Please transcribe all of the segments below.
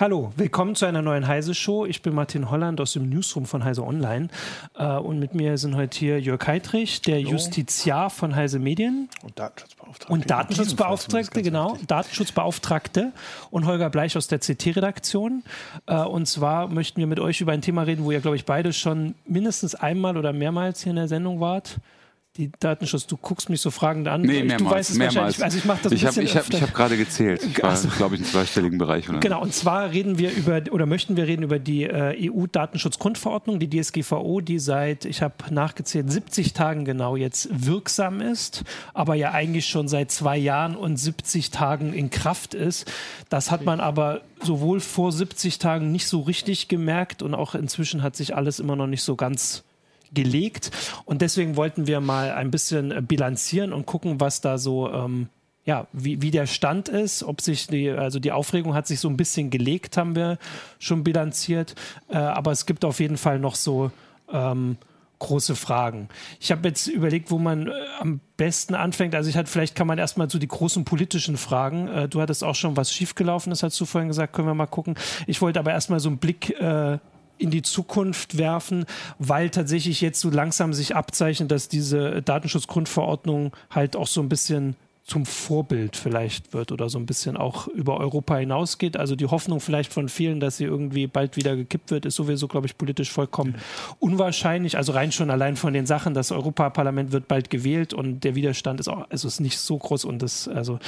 Hallo, willkommen zu einer neuen Heise Show. Ich bin Martin Holland aus dem Newsroom von Heise Online äh, und mit mir sind heute hier Jörg Heitrich, der Hallo. Justiziar von Heise Medien und Datenschutzbeauftragte. Und Datenschutzbeauftragte, genau. Datenschutzbeauftragte und Holger Bleich aus der CT-Redaktion. Äh, und zwar möchten wir mit euch über ein Thema reden, wo ihr, glaube ich, beide schon mindestens einmal oder mehrmals hier in der Sendung wart die Datenschutz. Du guckst mich so fragend an. Nee, mehrmals, du weißt es mehrmals. wahrscheinlich. Also ich mache das ich hab, Ich habe hab gerade gezählt. Ich war, also, glaube ich, im zweistelligen Bereich. Oder? Genau, und zwar reden wir über, oder möchten wir reden über die äh, EU-Datenschutzgrundverordnung, die DSGVO, die seit, ich habe nachgezählt, 70 Tagen genau jetzt wirksam ist, aber ja eigentlich schon seit zwei Jahren und 70 Tagen in Kraft ist. Das hat man aber sowohl vor 70 Tagen nicht so richtig gemerkt und auch inzwischen hat sich alles immer noch nicht so ganz gelegt. Und deswegen wollten wir mal ein bisschen äh, bilanzieren und gucken, was da so, ähm, ja, wie, wie der Stand ist, ob sich die, also die Aufregung hat sich so ein bisschen gelegt, haben wir schon bilanziert. Äh, aber es gibt auf jeden Fall noch so ähm, große Fragen. Ich habe jetzt überlegt, wo man äh, am besten anfängt. Also ich hatte, vielleicht kann man erstmal so die großen politischen Fragen. Äh, du hattest auch schon was schiefgelaufen ist, hast du vorhin gesagt, können wir mal gucken. Ich wollte aber erstmal so einen Blick äh, in die Zukunft werfen, weil tatsächlich jetzt so langsam sich abzeichnet, dass diese Datenschutzgrundverordnung halt auch so ein bisschen zum Vorbild vielleicht wird oder so ein bisschen auch über Europa hinausgeht. Also die Hoffnung vielleicht von vielen, dass sie irgendwie bald wieder gekippt wird, ist sowieso, glaube ich, politisch vollkommen unwahrscheinlich. Also rein schon allein von den Sachen, das Europaparlament wird bald gewählt und der Widerstand ist auch, also ist nicht so groß und das, also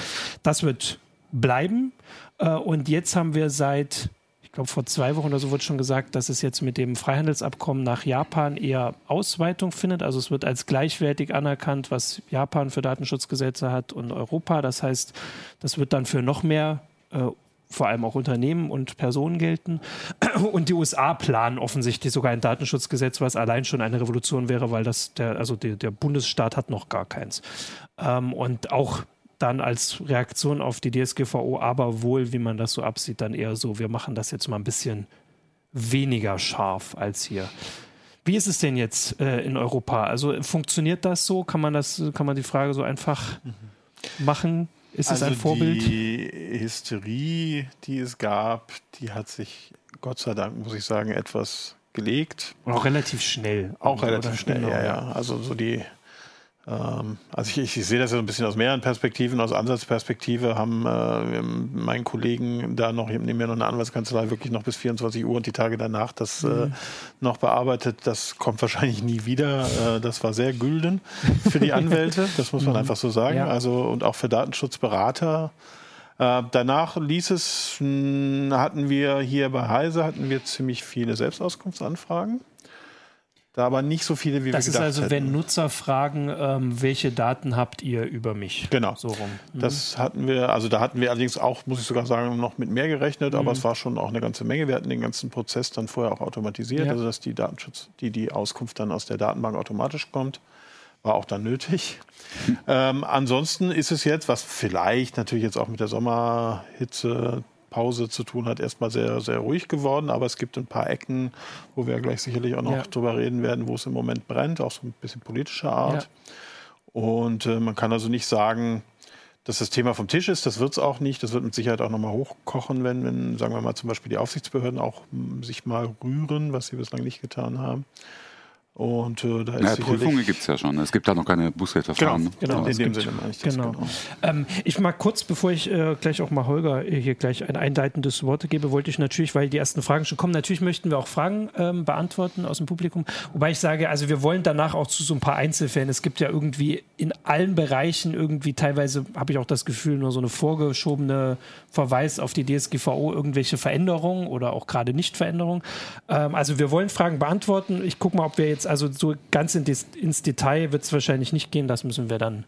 das wird bleiben. Äh, und jetzt haben wir seit glaube, vor zwei Wochen oder so wurde schon gesagt, dass es jetzt mit dem Freihandelsabkommen nach Japan eher Ausweitung findet. Also es wird als gleichwertig anerkannt, was Japan für Datenschutzgesetze hat und Europa. Das heißt, das wird dann für noch mehr äh, vor allem auch Unternehmen und Personen gelten. Und die USA planen offensichtlich sogar ein Datenschutzgesetz, was allein schon eine Revolution wäre, weil das der, also der, der Bundesstaat hat noch gar keins. Ähm, und auch dann als Reaktion auf die DSGVO, aber wohl, wie man das so absieht, dann eher so, wir machen das jetzt mal ein bisschen weniger scharf als hier. Wie ist es denn jetzt äh, in Europa? Also funktioniert das so? Kann man das, kann man die Frage so einfach mhm. machen? Ist also es ein Vorbild? Die Hysterie, die es gab, die hat sich Gott sei Dank, muss ich sagen, etwas gelegt. Und auch relativ schnell. Auch relativ schnell, genau, ja, ja. Also so die also ich, ich, ich, sehe das ja so ein bisschen aus mehreren Perspektiven. Aus Ansatzperspektive haben äh, mein Kollegen da noch, neben mir noch eine Anwaltskanzlei, wirklich noch bis 24 Uhr und die Tage danach das äh, mhm. äh, noch bearbeitet. Das kommt wahrscheinlich nie wieder. Äh, das war sehr gülden für die Anwälte, das muss man mhm. einfach so sagen. Ja. Also und auch für Datenschutzberater. Äh, danach ließ es, mh, hatten wir hier bei Heise hatten wir ziemlich viele Selbstauskunftsanfragen. Da aber nicht so viele, wie das wir gedacht Das ist also, hätten. wenn Nutzer fragen, ähm, welche Daten habt ihr über mich? Genau. So rum. Mhm. Das hatten wir, also da hatten wir allerdings auch, muss ich sogar sagen, noch mit mehr gerechnet, mhm. aber es war schon auch eine ganze Menge. Wir hatten den ganzen Prozess dann vorher auch automatisiert, ja. also dass die Datenschutz, die, die Auskunft dann aus der Datenbank automatisch kommt. War auch dann nötig. ähm, ansonsten ist es jetzt, was vielleicht natürlich jetzt auch mit der Sommerhitze Pause zu tun hat, erstmal sehr, sehr ruhig geworden. Aber es gibt ein paar Ecken, wo wir gleich sicherlich auch noch ja. drüber reden werden, wo es im Moment brennt, auch so ein bisschen politischer Art. Ja. Und äh, man kann also nicht sagen, dass das Thema vom Tisch ist. Das wird es auch nicht. Das wird mit Sicherheit auch nochmal hochkochen, wenn, wenn, sagen wir mal, zum Beispiel die Aufsichtsbehörden auch sich mal rühren, was sie bislang nicht getan haben. Und äh, da ist ja, Prüfungen gibt es ja schon. Es gibt da noch keine Bußgeldverfahren. Genau, genau. in dem Sinne meine ich das. Genau. genau. Ähm, ich mag kurz, bevor ich äh, gleich auch mal Holger hier gleich ein einleitendes Wort gebe, wollte ich natürlich, weil die ersten Fragen schon kommen, natürlich möchten wir auch Fragen ähm, beantworten aus dem Publikum. Wobei ich sage, also wir wollen danach auch zu so ein paar Einzelfällen. Es gibt ja irgendwie in allen Bereichen irgendwie teilweise, habe ich auch das Gefühl, nur so eine vorgeschobene Verweis auf die DSGVO, irgendwelche Veränderungen oder auch gerade Nicht-Veränderungen. Ähm, also wir wollen Fragen beantworten. Ich gucke mal, ob wir jetzt also so ganz in des, ins Detail wird es wahrscheinlich nicht gehen. Das müssen wir dann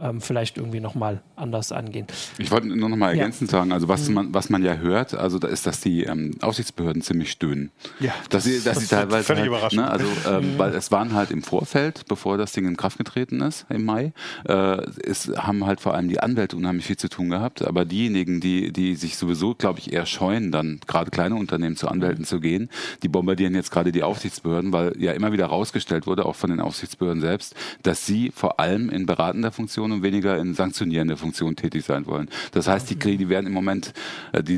ähm, vielleicht irgendwie nochmal anders angehen. Ich wollte nur nochmal ergänzend ja. sagen, also was, mhm. man, was man ja hört, also da ist, dass die ähm, Aufsichtsbehörden ziemlich stöhnen. Ja, dass sie, dass sie teilweise völlig halt, überraschend. Ne, also, ähm, mhm. weil es waren halt im Vorfeld, bevor das Ding in Kraft getreten ist im Mai, äh, es haben halt vor allem die Anwälte unheimlich viel zu tun gehabt, aber diejenigen, die, die sich sowieso, glaube ich, eher scheuen, dann gerade kleine Unternehmen zu Anwälten mhm. zu gehen, die bombardieren jetzt gerade die Aufsichtsbehörden, weil ja immer wieder rausgestellt wurde, auch von den Aufsichtsbehörden selbst, dass sie vor allem in beratender Funktion Funktion und weniger in sanktionierende Funktion tätig sein wollen. Das heißt, die, die werden im Moment, äh, die,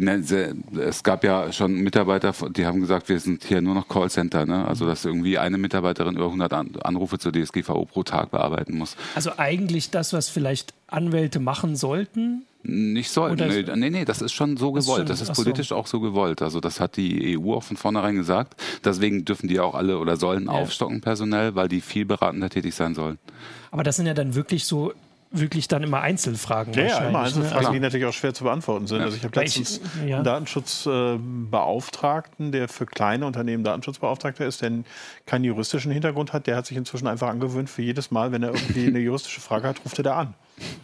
es gab ja schon Mitarbeiter, die haben gesagt, wir sind hier nur noch Callcenter, ne? also dass irgendwie eine Mitarbeiterin über 100 Anrufe zur DSGVO pro Tag bearbeiten muss. Also eigentlich das, was vielleicht Anwälte machen sollten, nicht sollten. Nee, nee, nee, das ist schon so gewollt. Schon, das ist politisch so. auch so gewollt. Also das hat die EU auch von vornherein gesagt. Deswegen dürfen die auch alle oder sollen ja. aufstocken personell, weil die viel beratender tätig sein sollen. Aber das sind ja dann wirklich so wirklich dann immer Einzelfragen. Ja, ja immer Einzelfragen, ne? die natürlich auch schwer zu beantworten sind. Ja. Also ich habe letztens ich, ja. einen Datenschutzbeauftragten, der für kleine Unternehmen Datenschutzbeauftragter ist, der keinen juristischen Hintergrund hat, der hat sich inzwischen einfach angewöhnt, für jedes Mal, wenn er irgendwie eine juristische Frage hat, ruft er da an.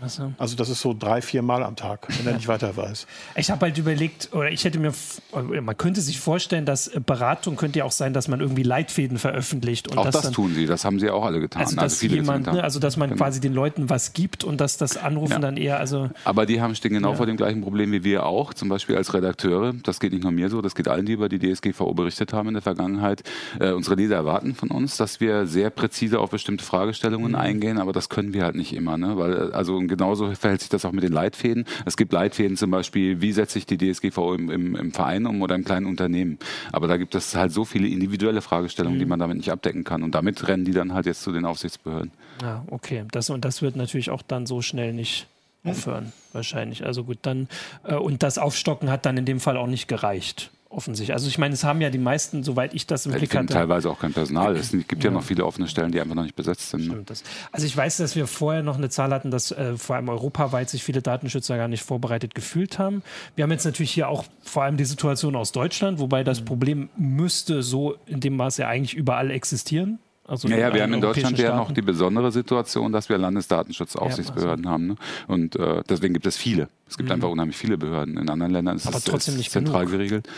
So. Also das ist so drei, vier Mal am Tag, wenn er nicht weiter weiß. Ich habe halt überlegt, oder ich hätte mir, man könnte sich vorstellen, dass Beratung könnte ja auch sein, dass man irgendwie Leitfäden veröffentlicht. Und auch das, das dann, tun sie, das haben sie auch alle getan. Also, dass, also jemand, ne, also dass man genau. quasi den Leuten was gibt und dass das Anrufen ja. dann eher, also... Aber die haben, stehen genau ja. vor dem gleichen Problem wie wir auch, zum Beispiel als Redakteure, das geht nicht nur mir so, das geht allen, die über die DSGVO berichtet haben in der Vergangenheit. Äh, unsere Leser erwarten von uns, dass wir sehr präzise auf bestimmte Fragestellungen mhm. eingehen, aber das können wir halt nicht immer, ne? weil also genauso verhält sich das auch mit den Leitfäden. Es gibt Leitfäden zum Beispiel, wie setze ich die DSGVO im, im, im Verein um oder im kleinen Unternehmen. Aber da gibt es halt so viele individuelle Fragestellungen, mhm. die man damit nicht abdecken kann. Und damit rennen die dann halt jetzt zu den Aufsichtsbehörden. Ja, okay. Das, und das wird natürlich auch dann so schnell nicht aufhören, wahrscheinlich. Also gut, dann, äh, und das Aufstocken hat dann in dem Fall auch nicht gereicht offensichtlich. Also ich meine, es haben ja die meisten, soweit ich das im Blick hatte. teilweise auch kein Personal. Es gibt ja. ja. noch viele offene Stellen, die einfach noch nicht besetzt sind. Ne? Also ich weiß, dass wir vorher noch eine Zahl hatten, dass äh, vor allem europaweit sich viele Datenschützer gar nicht vorbereitet gefühlt haben. Wir haben jetzt natürlich hier auch vor allem die Situation aus Deutschland, wobei das mhm. Problem müsste so in dem Maße eigentlich überall existieren. Also ja, ja, wir haben in Deutschland ja noch die besondere Situation, dass wir Landesdatenschutzaufsichtsbehörden ja, also. haben. Ne? Und äh, deswegen gibt es viele. Es gibt mhm. einfach unheimlich viele Behörden. In anderen Ländern ist es zentral genug. geregelt.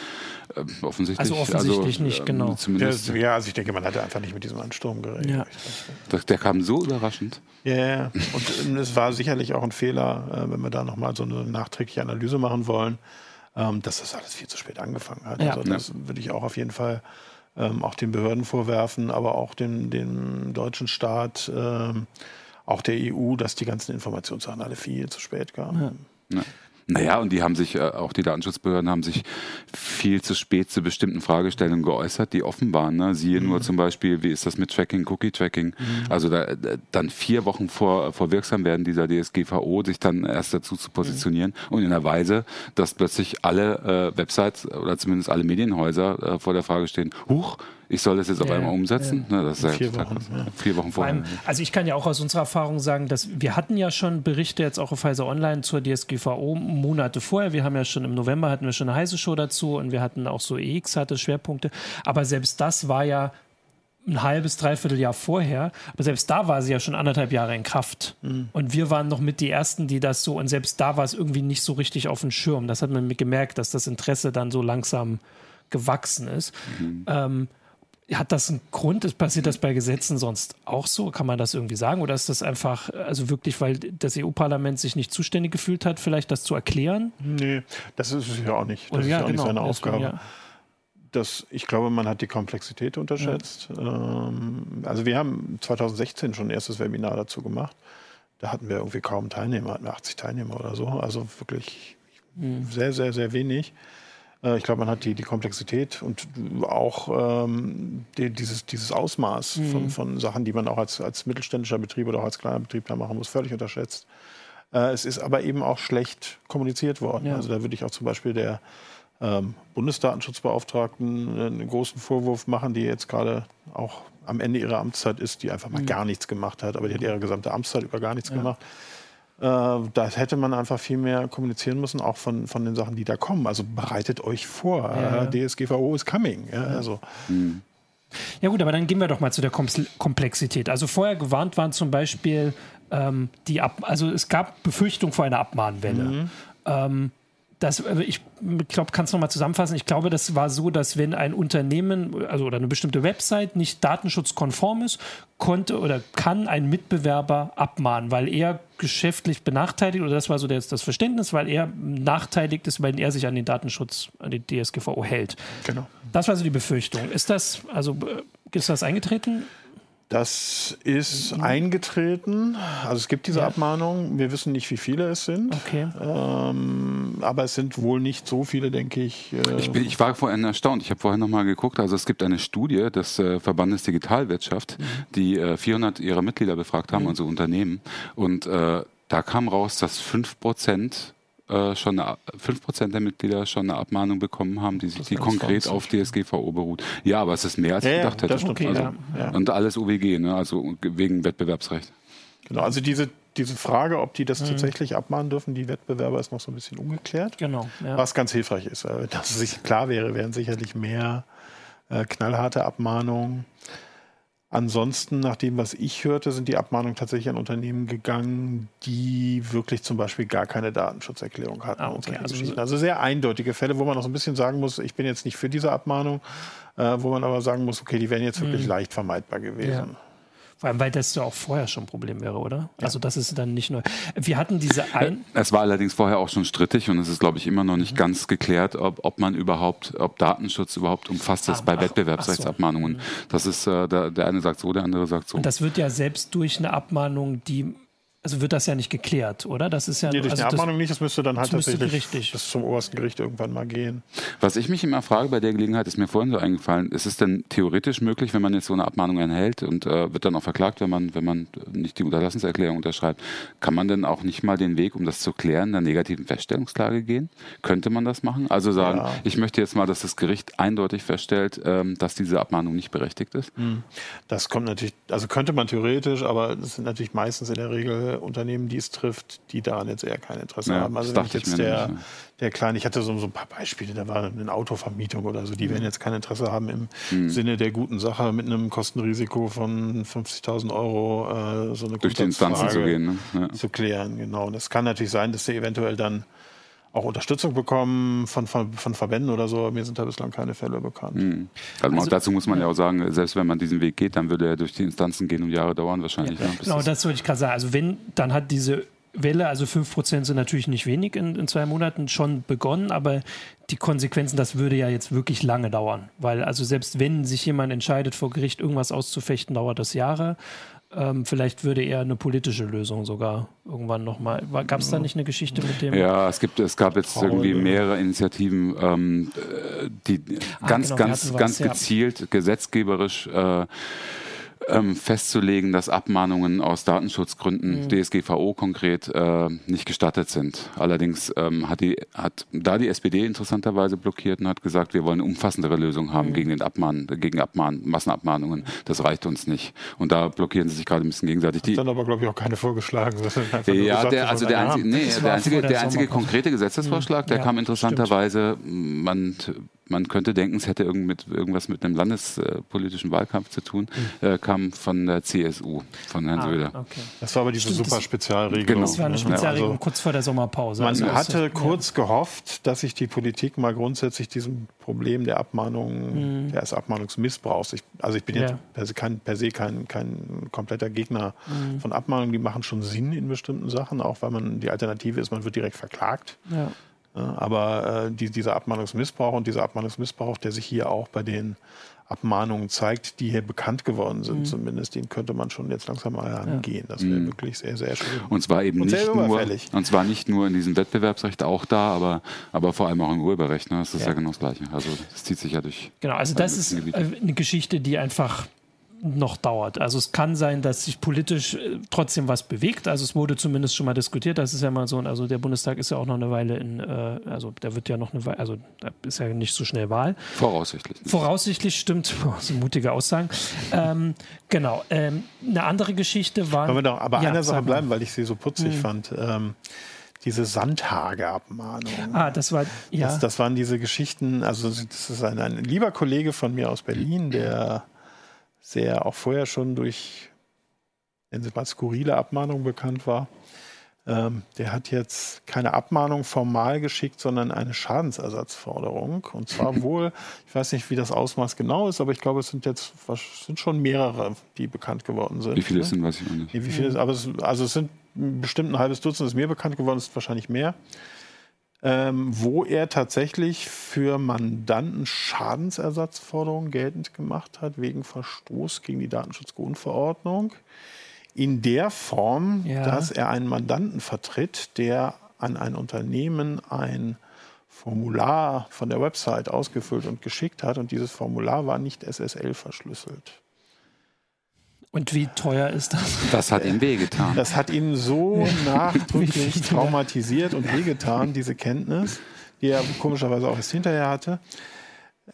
Äh, offensichtlich. Also offensichtlich also, nicht, ähm, genau. Zumindest, ja, also ich denke, man hatte einfach nicht mit diesem Ansturm gerechnet. Ja. Der, der kam so überraschend. Ja, yeah. und ähm, es war sicherlich auch ein Fehler, äh, wenn wir da nochmal so eine nachträgliche Analyse machen wollen, ähm, dass das alles viel zu spät angefangen hat. Ja. Also das würde ich auch auf jeden Fall ähm, auch den Behörden vorwerfen, aber auch dem, dem deutschen Staat, ähm, auch der EU, dass die ganzen Informationssachen alle viel zu spät kamen. Ja. Ja. Naja, und die haben sich, äh, auch die Datenschutzbehörden haben sich viel zu spät zu bestimmten Fragestellungen geäußert, die offen waren. Ne? Siehe mhm. nur zum Beispiel, wie ist das mit Tracking, Cookie-Tracking? Mhm. Also da, dann vier Wochen vor, vor Wirksamwerden dieser DSGVO sich dann erst dazu zu positionieren mhm. und in der Weise, dass plötzlich alle äh, Websites oder zumindest alle Medienhäuser äh, vor der Frage stehen, huch, ich soll das jetzt auf einmal umsetzen. Ja. Ne, das ist vier, Wochen, ja. vier Wochen vorher. also ich kann ja auch aus unserer Erfahrung sagen, dass wir hatten ja schon Berichte jetzt auch auf Pfizer Online zur DSGVO Monate vorher. Wir haben ja schon im November hatten wir schon eine heiße Show dazu und wir hatten auch so EX hatte Schwerpunkte. Aber selbst das war ja ein halbes, dreiviertel Jahr vorher. Aber selbst da war sie ja schon anderthalb Jahre in Kraft. Mhm. Und wir waren noch mit die Ersten, die das so, und selbst da war es irgendwie nicht so richtig auf dem Schirm. Das hat man gemerkt, dass das Interesse dann so langsam gewachsen ist. Mhm. Ähm, hat das einen Grund? Passiert das bei Gesetzen sonst auch so? Kann man das irgendwie sagen? Oder ist das einfach, also wirklich, weil das EU-Parlament sich nicht zuständig gefühlt hat, vielleicht das zu erklären? Nee, das ist es ja auch nicht. Das ja, ist ja auch genau, nicht seine Aufgabe. Ja. Das, ich glaube, man hat die Komplexität unterschätzt. Ja. Ähm, also wir haben 2016 schon ein erstes Webinar dazu gemacht. Da hatten wir irgendwie kaum Teilnehmer, hatten wir 80 Teilnehmer oder so. Also wirklich mhm. sehr, sehr, sehr wenig. Äh, ich glaube, man hat die, die Komplexität und auch ähm, die, dieses, dieses Ausmaß mhm. von, von Sachen, die man auch als, als mittelständischer Betrieb oder auch als kleiner Betrieb da machen muss, völlig unterschätzt. Äh, es ist aber eben auch schlecht kommuniziert worden. Ja. Also da würde ich auch zum Beispiel der ähm, Bundesdatenschutzbeauftragten einen großen Vorwurf machen, die jetzt gerade auch am Ende ihrer Amtszeit ist, die einfach mal mhm. gar nichts gemacht hat, aber die hat ihre gesamte Amtszeit über gar nichts ja. gemacht. Äh, da hätte man einfach viel mehr kommunizieren müssen, auch von, von den Sachen, die da kommen. Also bereitet euch vor. Ja. Äh, DSGVO is coming. Ja, also. Mhm. Ja gut, aber dann gehen wir doch mal zu der Komplexität. Also vorher gewarnt waren zum Beispiel ähm, die Ab also es gab Befürchtung vor einer Abmahnwelle. Mhm. Ähm, das, also ich glaube, kannst du nochmal zusammenfassen. Ich glaube, das war so, dass wenn ein Unternehmen also oder eine bestimmte Website nicht datenschutzkonform ist, konnte oder kann ein Mitbewerber abmahnen, weil er geschäftlich benachteiligt oder das war so das, das Verständnis, weil er nachteiligt ist, weil er sich an den Datenschutz, an die DSGVO hält. Genau. Das war so die Befürchtung. Ist das also ist das eingetreten? Das ist mhm. eingetreten. Also es gibt diese ja. Abmahnungen. Wir wissen nicht, wie viele es sind. Okay. Ähm, aber es sind wohl nicht so viele, denke ich. Äh ich, bin, ich, war vorhin erstaunt. Ich habe vorhin nochmal geguckt. Also es gibt eine Studie des äh, Verbandes Digitalwirtschaft, mhm. die äh, 400 ihrer Mitglieder befragt haben, mhm. also Unternehmen. Und äh, da kam raus, dass 5 Prozent äh, schon fünf Prozent der Mitglieder schon eine Abmahnung bekommen haben, die, die konkret auf DSGVO beruht. Ja, aber es ist mehr als ich ja, gedacht hätte. Stimmt, okay, also, ja. Und alles UWG, ne? also wegen Wettbewerbsrecht. Genau, also diese, diese Frage, ob die das mhm. tatsächlich abmahnen dürfen, die Wettbewerber, ist noch so ein bisschen ungeklärt. Genau. Ja. Was ganz hilfreich ist. Dass es sich klar wäre, wären sicherlich mehr äh, knallharte Abmahnungen. Ansonsten, nach dem, was ich hörte, sind die Abmahnungen tatsächlich an Unternehmen gegangen, die wirklich zum Beispiel gar keine Datenschutzerklärung hatten. Ah, okay. also, also, sehr eindeutige Fälle, wo man auch so ein bisschen sagen muss, ich bin jetzt nicht für diese Abmahnung, äh, wo man aber sagen muss, okay, die wären jetzt wirklich mhm. leicht vermeidbar gewesen. Ja. Vor allem, weil das ja auch vorher schon ein Problem wäre, oder? Ja. Also das ist dann nicht neu. Wir hatten diese ein. Es war allerdings vorher auch schon strittig und es ist, glaube ich, immer noch nicht mhm. ganz geklärt, ob, ob man überhaupt, ob Datenschutz überhaupt umfasst ist ah, bei ach, Wettbewerbsrechtsabmahnungen. So. Mhm. Das ist, äh, der, der eine sagt so, der andere sagt so. Und das wird ja selbst durch eine Abmahnung, die also wird das ja nicht geklärt, oder? Das ist ja nee, durch also eine Abmahnung nicht, das müsste dann halt tatsächlich richtig. bis zum obersten Gericht irgendwann mal gehen. Was ich mich immer frage bei der Gelegenheit, ist mir vorhin so eingefallen, ist es denn theoretisch möglich, wenn man jetzt so eine Abmahnung erhält und äh, wird dann auch verklagt, wenn man, wenn man nicht die Unterlassenserklärung unterschreibt, kann man denn auch nicht mal den Weg, um das zu klären, der negativen Feststellungsklage gehen? Könnte man das machen? Also sagen, ja. ich möchte jetzt mal, dass das Gericht eindeutig feststellt, ähm, dass diese Abmahnung nicht berechtigt ist? Hm. Das kommt natürlich, also könnte man theoretisch, aber das sind natürlich meistens in der Regel Unternehmen, die es trifft, die daran jetzt eher kein Interesse ja, haben. Also wenn ich jetzt ich der, nicht, der kleine, ich hatte so, so, ein paar Beispiele, da war eine Autovermietung oder so, die mhm. werden jetzt kein Interesse haben im mhm. Sinne der guten Sache mit einem Kostenrisiko von 50.000 Euro äh, so eine Durch die Instanzen zu gehen. Ne? Ja. Zu klären, genau. Und es kann natürlich sein, dass sie eventuell dann auch Unterstützung bekommen von, von, von, Verbänden oder so. Mir sind da bislang keine Fälle bekannt. Mhm. Also, also, dazu muss man ja auch sagen, selbst wenn man diesen Weg geht, dann würde er durch die Instanzen gehen und Jahre dauern wahrscheinlich. Ja. Ja, genau, das wollte ich gerade sagen. Also wenn, dann hat diese Welle, also 5% sind natürlich nicht wenig in, in, zwei Monaten schon begonnen, aber die Konsequenzen, das würde ja jetzt wirklich lange dauern. Weil also selbst wenn sich jemand entscheidet, vor Gericht irgendwas auszufechten, dauert das Jahre. Ähm, vielleicht würde er eine politische Lösung sogar irgendwann nochmal. Gab es da nicht eine Geschichte mit dem? Ja, es gibt, es gab jetzt Paul, irgendwie mehrere Initiativen, ähm, die ah, ganz, genau, ganz, was, ganz gezielt ja. gesetzgeberisch äh, ähm, festzulegen, dass Abmahnungen aus Datenschutzgründen, mhm. DSGVO konkret, äh, nicht gestattet sind. Allerdings ähm, hat, die, hat da die SPD interessanterweise blockiert und hat gesagt, wir wollen eine umfassendere Lösung haben mhm. gegen den Abmahn, gegen Abmahn, Massenabmahnungen. Das reicht uns nicht. Und da blockieren sie sich gerade ein bisschen gegenseitig. Hat dann aber, glaube ich, auch keine vorgeschlagen. Ja, der, also der einzige, nee, der einzige, der einzige konkrete Gesetzesvorschlag, der ja, kam interessanterweise, man man könnte denken, es hätte irgend mit, irgendwas mit einem landespolitischen Wahlkampf zu tun, mhm. äh, kam von der CSU, von Herrn ah, Söder. Okay. Das war aber diese Stimmt, super Spezialregelung. Genau. Das war eine Spezialregelung also, kurz vor der Sommerpause. Man also hatte das, kurz ja. gehofft, dass sich die Politik mal grundsätzlich diesem Problem der Abmahnung, mhm. des Abmahnungsmissbrauchs, ich, also ich bin jetzt per se kein, per se kein, kein kompletter Gegner mhm. von Abmahnungen, die machen schon Sinn in bestimmten Sachen, auch weil man die Alternative ist, man wird direkt verklagt. Ja. Aber äh, die, dieser Abmahnungsmissbrauch und dieser Abmahnungsmissbrauch, der sich hier auch bei den Abmahnungen zeigt, die hier bekannt geworden sind, mhm. zumindest, den könnte man schon jetzt langsam mal angehen. Das wäre mhm. wirklich sehr, sehr schön. Und zwar eben und nicht nur, und zwar nicht nur in diesem Wettbewerbsrecht auch da, aber, aber vor allem auch im Urheberrecht. Ne? Das ist ja. ja genau das Gleiche. Also das zieht sich ja durch. Genau, also das ist Gebiete. eine Geschichte, die einfach noch dauert. Also es kann sein, dass sich politisch äh, trotzdem was bewegt. Also es wurde zumindest schon mal diskutiert. Das ist ja mal so. Also der Bundestag ist ja auch noch eine Weile in, äh, also da wird ja noch eine Weile, also da ist ja nicht so schnell Wahl. Voraussichtlich. Voraussichtlich stimmt. so mutige Aussagen. ähm, genau. Ähm, eine andere Geschichte war. Wollen wir doch aber ja, einer Sache bleiben, weil ich sie so putzig hm. fand. Ähm, diese Sandhage-Abmahnung. Ah, das war, ja. Das, das, waren diese Geschichten, also das ist ein, ein lieber Kollege von mir aus Berlin, der sehr auch vorher schon durch, Sie mal, skurrile Abmahnungen bekannt war. Ähm, der hat jetzt keine Abmahnung formal geschickt, sondern eine Schadensersatzforderung. Und zwar wohl, ich weiß nicht, wie das Ausmaß genau ist, aber ich glaube, es sind jetzt sind schon mehrere, die bekannt geworden sind. Wie viele ne? sind, weiß ich auch nicht. Wie viele, aber es, also es sind bestimmt ein halbes Dutzend, ist mir bekannt geworden, es ist wahrscheinlich mehr. Ähm, wo er tatsächlich für Mandanten Schadensersatzforderungen geltend gemacht hat wegen Verstoß gegen die Datenschutzgrundverordnung. In der Form, ja. dass er einen Mandanten vertritt, der an ein Unternehmen ein Formular von der Website ausgefüllt und geschickt hat und dieses Formular war nicht SSL verschlüsselt. Und wie teuer ist das? Das hat ihm wehgetan. Das hat ihn so nachdrücklich traumatisiert und wehgetan, diese Kenntnis, die er komischerweise auch erst hinterher hatte,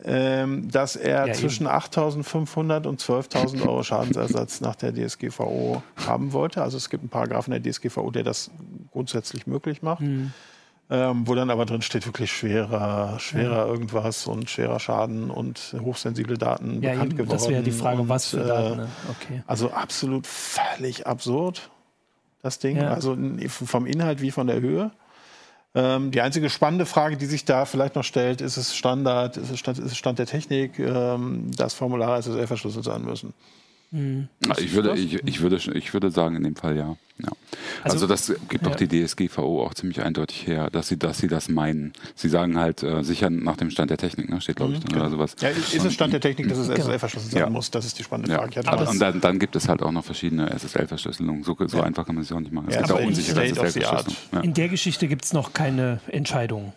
ähm, dass er ja, zwischen 8.500 und 12.000 Euro Schadensersatz nach der DSGVO haben wollte. Also es gibt einen Paragraphen der DSGVO, der das grundsätzlich möglich macht. Mhm ähm, wo dann aber drin steht, wirklich schwerer, schwerer ja. irgendwas und schwerer Schaden und hochsensible Daten ja, bekannt eben, geworden. Das wäre die Frage, und, was für Daten. Ne? Okay. Also absolut völlig absurd, das Ding. Ja. Also vom Inhalt wie von der Höhe. Ähm, die einzige spannende Frage, die sich da vielleicht noch stellt, ist es Standard, ist es Stand, ist es Stand der Technik, ähm, dass Formulare SSL verschlüsselt sein müssen. Mhm. Ich, würde, ich, ich, würde, ich würde sagen, in dem Fall ja. ja. Also, also, das gibt doch ja. die DSGVO auch ziemlich eindeutig her, dass sie, dass sie das meinen. Sie sagen halt äh, sicher nach dem Stand der Technik, ne? steht glaube ich mhm, genau. oder sowas. Ja, ist es Stand der Technik, dass es genau. SSL verschlüsselt sein ja. muss? Das ist die spannende Frage. Aber und dann, dann, gibt es halt auch noch verschiedene SSL-Verschlüsselungen. So, so einfach kann man es auch nicht machen. Es gibt auch unsichere SSL-Verschlüsselung. In der Geschichte gibt es noch keine Entscheidung.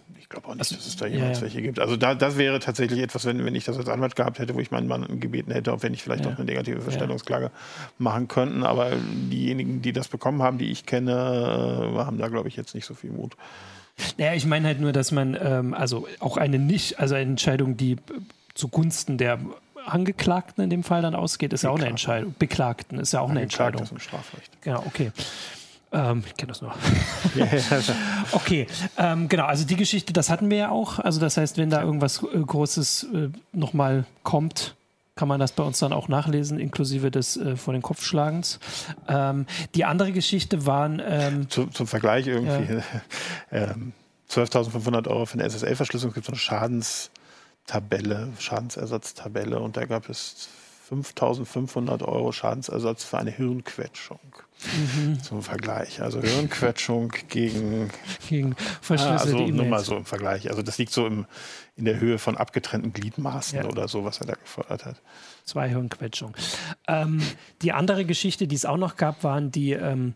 Auch nicht, also, dass es da jemals ja, welche gibt. Also da, das wäre tatsächlich etwas, wenn, wenn ich das als Anwalt gehabt hätte, wo ich meinen Mann gebeten hätte, ob wenn ich vielleicht ja. auch eine negative Verstellungsklage machen könnten. Aber diejenigen, die das bekommen haben, die ich kenne, äh, haben da, glaube ich, jetzt nicht so viel Mut. Naja, ich meine halt nur, dass man, ähm, also auch eine nicht, also eine Entscheidung, die zugunsten der Angeklagten in dem Fall dann ausgeht, ist ja auch eine Entscheidung. Beklagten ist ja auch eine Entscheidung. Ist ein Strafrecht. Genau, okay. Ähm, ich kenne das noch. okay, ähm, genau, also die Geschichte, das hatten wir ja auch. Also das heißt, wenn da irgendwas äh, Großes äh, nochmal kommt, kann man das bei uns dann auch nachlesen, inklusive des äh, vor den Kopfschlagens. Ähm, die andere Geschichte waren... Ähm, Zu, zum Vergleich irgendwie, ja. 12.500 ähm, Euro für eine SSL-Verschlüsselung, gibt es eine Schadenstabelle, Schadensersatztabelle und da gab es 5.500 Euro Schadensersatz für eine Hirnquetschung. Mhm. Zum Vergleich. Also Hirnquetschung gegen, gegen verschlüsselte also, Nur mal so im Vergleich. Also das liegt so im, in der Höhe von abgetrennten Gliedmaßen ja. oder so, was er da gefordert hat. Zwei Hirnquetschungen. Ähm, die andere Geschichte, die es auch noch gab, waren die, ähm,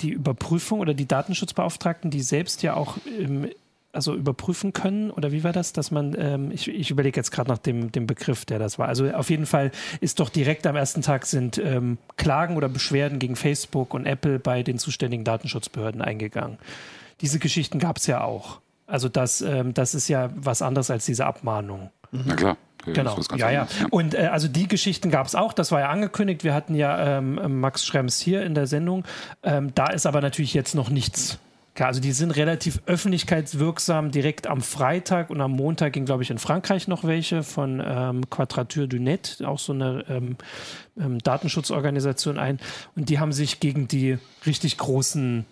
die Überprüfung oder die Datenschutzbeauftragten, die selbst ja auch im also überprüfen können oder wie war das, dass man, ähm, ich, ich überlege jetzt gerade nach dem, dem Begriff, der das war. Also auf jeden Fall ist doch direkt am ersten Tag sind ähm, Klagen oder Beschwerden gegen Facebook und Apple bei den zuständigen Datenschutzbehörden eingegangen. Diese Geschichten gab es ja auch. Also das, ähm, das ist ja was anderes als diese Abmahnung. Mhm. Na klar. Genau, ja, ja. Und äh, also die Geschichten gab es auch, das war ja angekündigt. Wir hatten ja ähm, Max Schrems hier in der Sendung. Ähm, da ist aber natürlich jetzt noch nichts also die sind relativ öffentlichkeitswirksam. Direkt am Freitag und am Montag ging, glaube ich, in Frankreich noch welche von ähm, Quadrature du Net, auch so eine ähm, ähm, Datenschutzorganisation ein. Und die haben sich gegen die richtig großen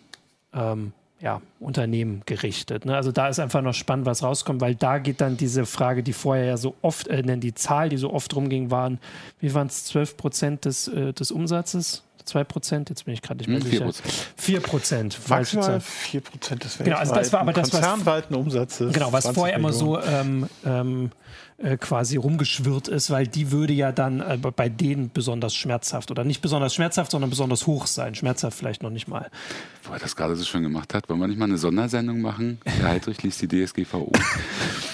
ähm, ja, Unternehmen gerichtet. Ne? Also da ist einfach noch spannend, was rauskommt, weil da geht dann diese Frage, die vorher ja so oft, äh, die Zahl, die so oft rumging, waren, wie waren es, 12 Prozent des, äh, des Umsatzes? 2 Prozent, jetzt bin ich gerade nicht mehr 4 hm, sicher. 4 Prozent. Maximal 4 Prozent des genau, also das war aber das, konzernweiten Umsatzes. Genau, was vorher immer so ähm, ähm, äh, quasi rumgeschwirrt ist, weil die würde ja dann äh, bei denen besonders schmerzhaft oder nicht besonders schmerzhaft, sondern besonders hoch sein. Schmerzhaft vielleicht noch nicht mal. Wo er das gerade so schön gemacht hat, wollen wir nicht mal eine Sondersendung machen? Der Heidrich liest die DSGVO.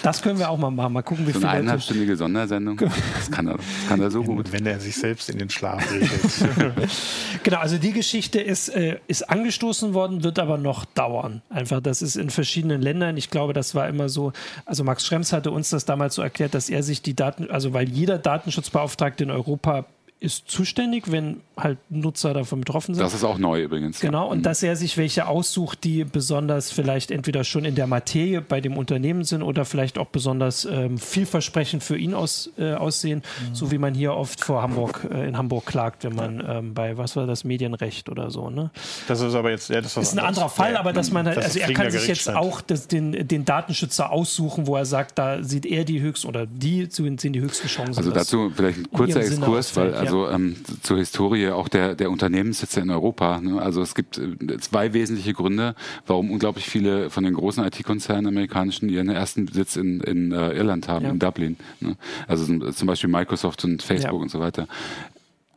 Das können wir auch mal machen. Mal gucken, wie so viele. Eine eineinhalbstündige Sondersendung. Das kann er, das kann er so wenn, gut. Wenn er sich selbst in den Schlaf redet. genau, also die Geschichte ist, äh, ist angestoßen worden, wird aber noch dauern. Einfach, das ist in verschiedenen Ländern. Ich glaube, das war immer so. Also Max Schrems hatte uns das damals so erklärt, dass er sich die Daten, also weil jeder Datenschutzbeauftragte in Europa ist zuständig, wenn halt Nutzer davon betroffen sind. Das ist auch neu übrigens. Genau, und mhm. dass er sich welche aussucht, die besonders vielleicht entweder schon in der Materie bei dem Unternehmen sind oder vielleicht auch besonders ähm, vielversprechend für ihn aus, äh, aussehen, mhm. so wie man hier oft vor Hamburg, äh, in Hamburg klagt, wenn man ähm, bei, was war das, Medienrecht oder so, ne? Das ist aber jetzt, ja, das ist ein anderer Fall, ja, aber dass man halt, also er kann sich jetzt auch das, den, den Datenschützer aussuchen, wo er sagt, da sieht er die höchsten oder die sind die höchsten Chancen. Also dazu vielleicht ein kurzer Exkurs, weil also Also ähm, zur Historie auch der, der Unternehmenssitze in Europa. Ne? Also es gibt äh, zwei wesentliche Gründe, warum unglaublich viele von den großen IT-Konzernen amerikanischen ihren ersten Sitz in, in äh, Irland haben, ja. in Dublin. Ne? Also zum Beispiel Microsoft und Facebook ja. und so weiter.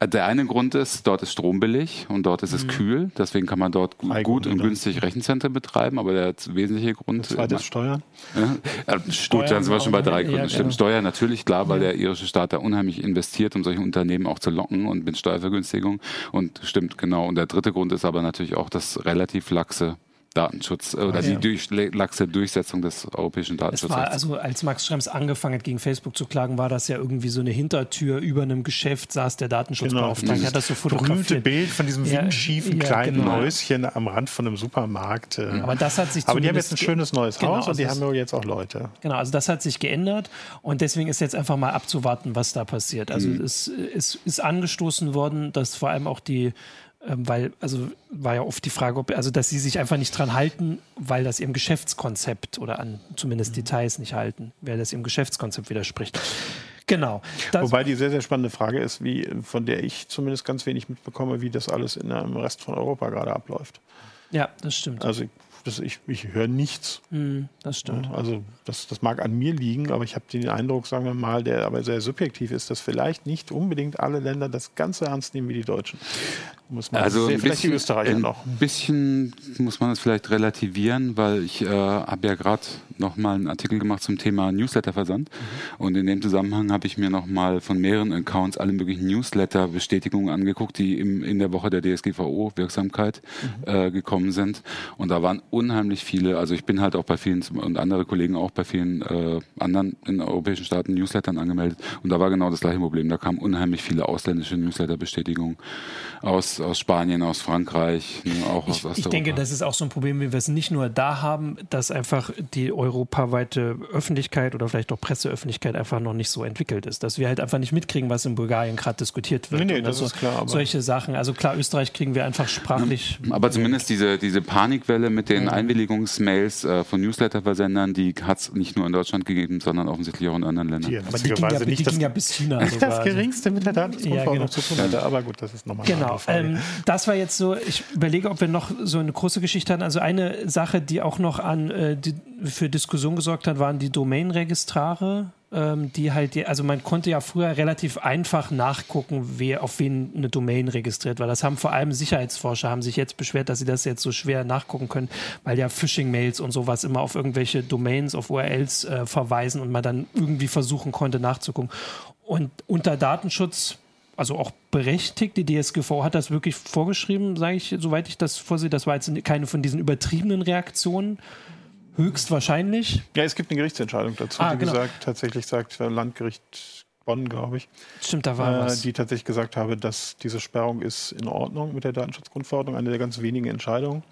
Der eine Grund ist, dort ist Strom billig und dort ist es mhm. kühl. Deswegen kann man dort gut, gut und günstig Rechenzentren betreiben. Aber der wesentliche Grund. Das zweite ist Steuern. Ja, äh, Steuern dann sind wir schon bei drei Gründen. Ja, Stimmt, genau. Steuern natürlich, klar, weil der irische Staat da unheimlich investiert, um solche Unternehmen auch zu locken und mit Steuervergünstigung. Und stimmt, genau. Und der dritte Grund ist aber natürlich auch das relativ laxe Datenschutz äh, oder ja. die durch, laxe Durchsetzung des europäischen Datenschutzes. also als Max Schrems angefangen hat, gegen Facebook zu klagen, war das ja irgendwie so eine Hintertür. Über einem Geschäft saß der Datenschutzbeauftragte. Genau. Hat das so fotografiert. berühmte Bild von diesem ja, windschiefen ja, kleinen genau. Häuschen am Rand von einem Supermarkt. Äh. Aber das hat sich Aber die haben jetzt ein schönes neues genau, Haus und die also haben jetzt auch Leute. Genau, also das hat sich geändert und deswegen ist jetzt einfach mal abzuwarten, was da passiert. Also mhm. es, es ist angestoßen worden, dass vor allem auch die weil, also war ja oft die Frage, ob, also dass sie sich einfach nicht dran halten, weil das ihrem Geschäftskonzept oder an zumindest mhm. Details nicht halten, weil das ihrem Geschäftskonzept widerspricht. Genau. Wobei die sehr, sehr spannende Frage ist, wie, von der ich zumindest ganz wenig mitbekomme, wie das alles in dem Rest von Europa gerade abläuft. Ja, das stimmt. Also das, ich, ich höre nichts. Mm, das stimmt. Also das, das mag an mir liegen, aber ich habe den Eindruck, sagen wir mal, der aber sehr subjektiv ist, dass vielleicht nicht unbedingt alle Länder das Ganze ernst nehmen wie die Deutschen. Muss man also ein bisschen, Österreicher noch. Ein bisschen muss man es vielleicht relativieren, weil ich äh, habe ja gerade noch mal einen Artikel gemacht zum Thema Newsletterversand mhm. und in dem Zusammenhang habe ich mir noch mal von mehreren Accounts alle möglichen Newsletter-Bestätigungen angeguckt, die im, in der Woche der DSGVO-Wirksamkeit mhm. äh, gekommen sind und da waren unheimlich viele, also ich bin halt auch bei vielen und andere Kollegen auch bei vielen äh, anderen in europäischen Staaten Newslettern angemeldet und da war genau das gleiche Problem, da kamen unheimlich viele ausländische Newsletter-Bestätigungen aus aus, Spanien, aus Frankreich, ne, auch aus Osteuropa. Ich denke, das ist auch so ein Problem, wie wir es nicht nur da haben, dass einfach die europaweite Öffentlichkeit oder vielleicht auch Presseöffentlichkeit einfach noch nicht so entwickelt ist. Dass wir halt einfach nicht mitkriegen, was in Bulgarien gerade diskutiert wird. Nee, nee, das also ist klar. solche Sachen. Also klar, Österreich kriegen wir einfach sprachlich. Aber zumindest diese, diese Panikwelle mit den Einwilligungsmails äh, von Newsletterversendern, die hat es nicht nur in Deutschland gegeben, sondern offensichtlich auch in anderen Ländern. Die, aber die ging, ja, die ging ja bis China. Das sogar. geringste mit der Datenschutzgrundverordnung ja, genau. zu tun hatte. Aber gut, das ist nochmal genau. eine ähm, das war jetzt so, ich überlege, ob wir noch so eine große Geschichte hatten. Also eine Sache, die auch noch an äh, die, für Diskussion gesorgt hat, waren die Domain-Registrare. Ähm, die halt, die, also man konnte ja früher relativ einfach nachgucken, wer auf wen eine Domain registriert war. Das haben vor allem Sicherheitsforscher haben sich jetzt beschwert, dass sie das jetzt so schwer nachgucken können, weil ja Phishing-Mails und sowas immer auf irgendwelche Domains, auf URLs äh, verweisen und man dann irgendwie versuchen konnte nachzugucken. Und unter Datenschutz also auch berechtigt. Die DSGV hat das wirklich vorgeschrieben, sage ich, soweit ich das vorsehe. Das war jetzt keine von diesen übertriebenen Reaktionen. Höchstwahrscheinlich. Ja, es gibt eine Gerichtsentscheidung dazu, ah, die genau. gesagt, tatsächlich sagt Landgericht Bonn, glaube ich. Stimmt, da war äh, was. Die tatsächlich gesagt habe, dass diese Sperrung ist in Ordnung mit der Datenschutzgrundverordnung, eine der ganz wenigen Entscheidungen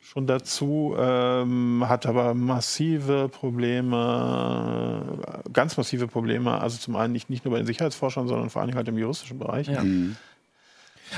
schon dazu, ähm, hat aber massive Probleme, ganz massive Probleme, also zum einen nicht, nicht nur bei den Sicherheitsforschern, sondern vor allem halt im juristischen Bereich. Ja. Mhm.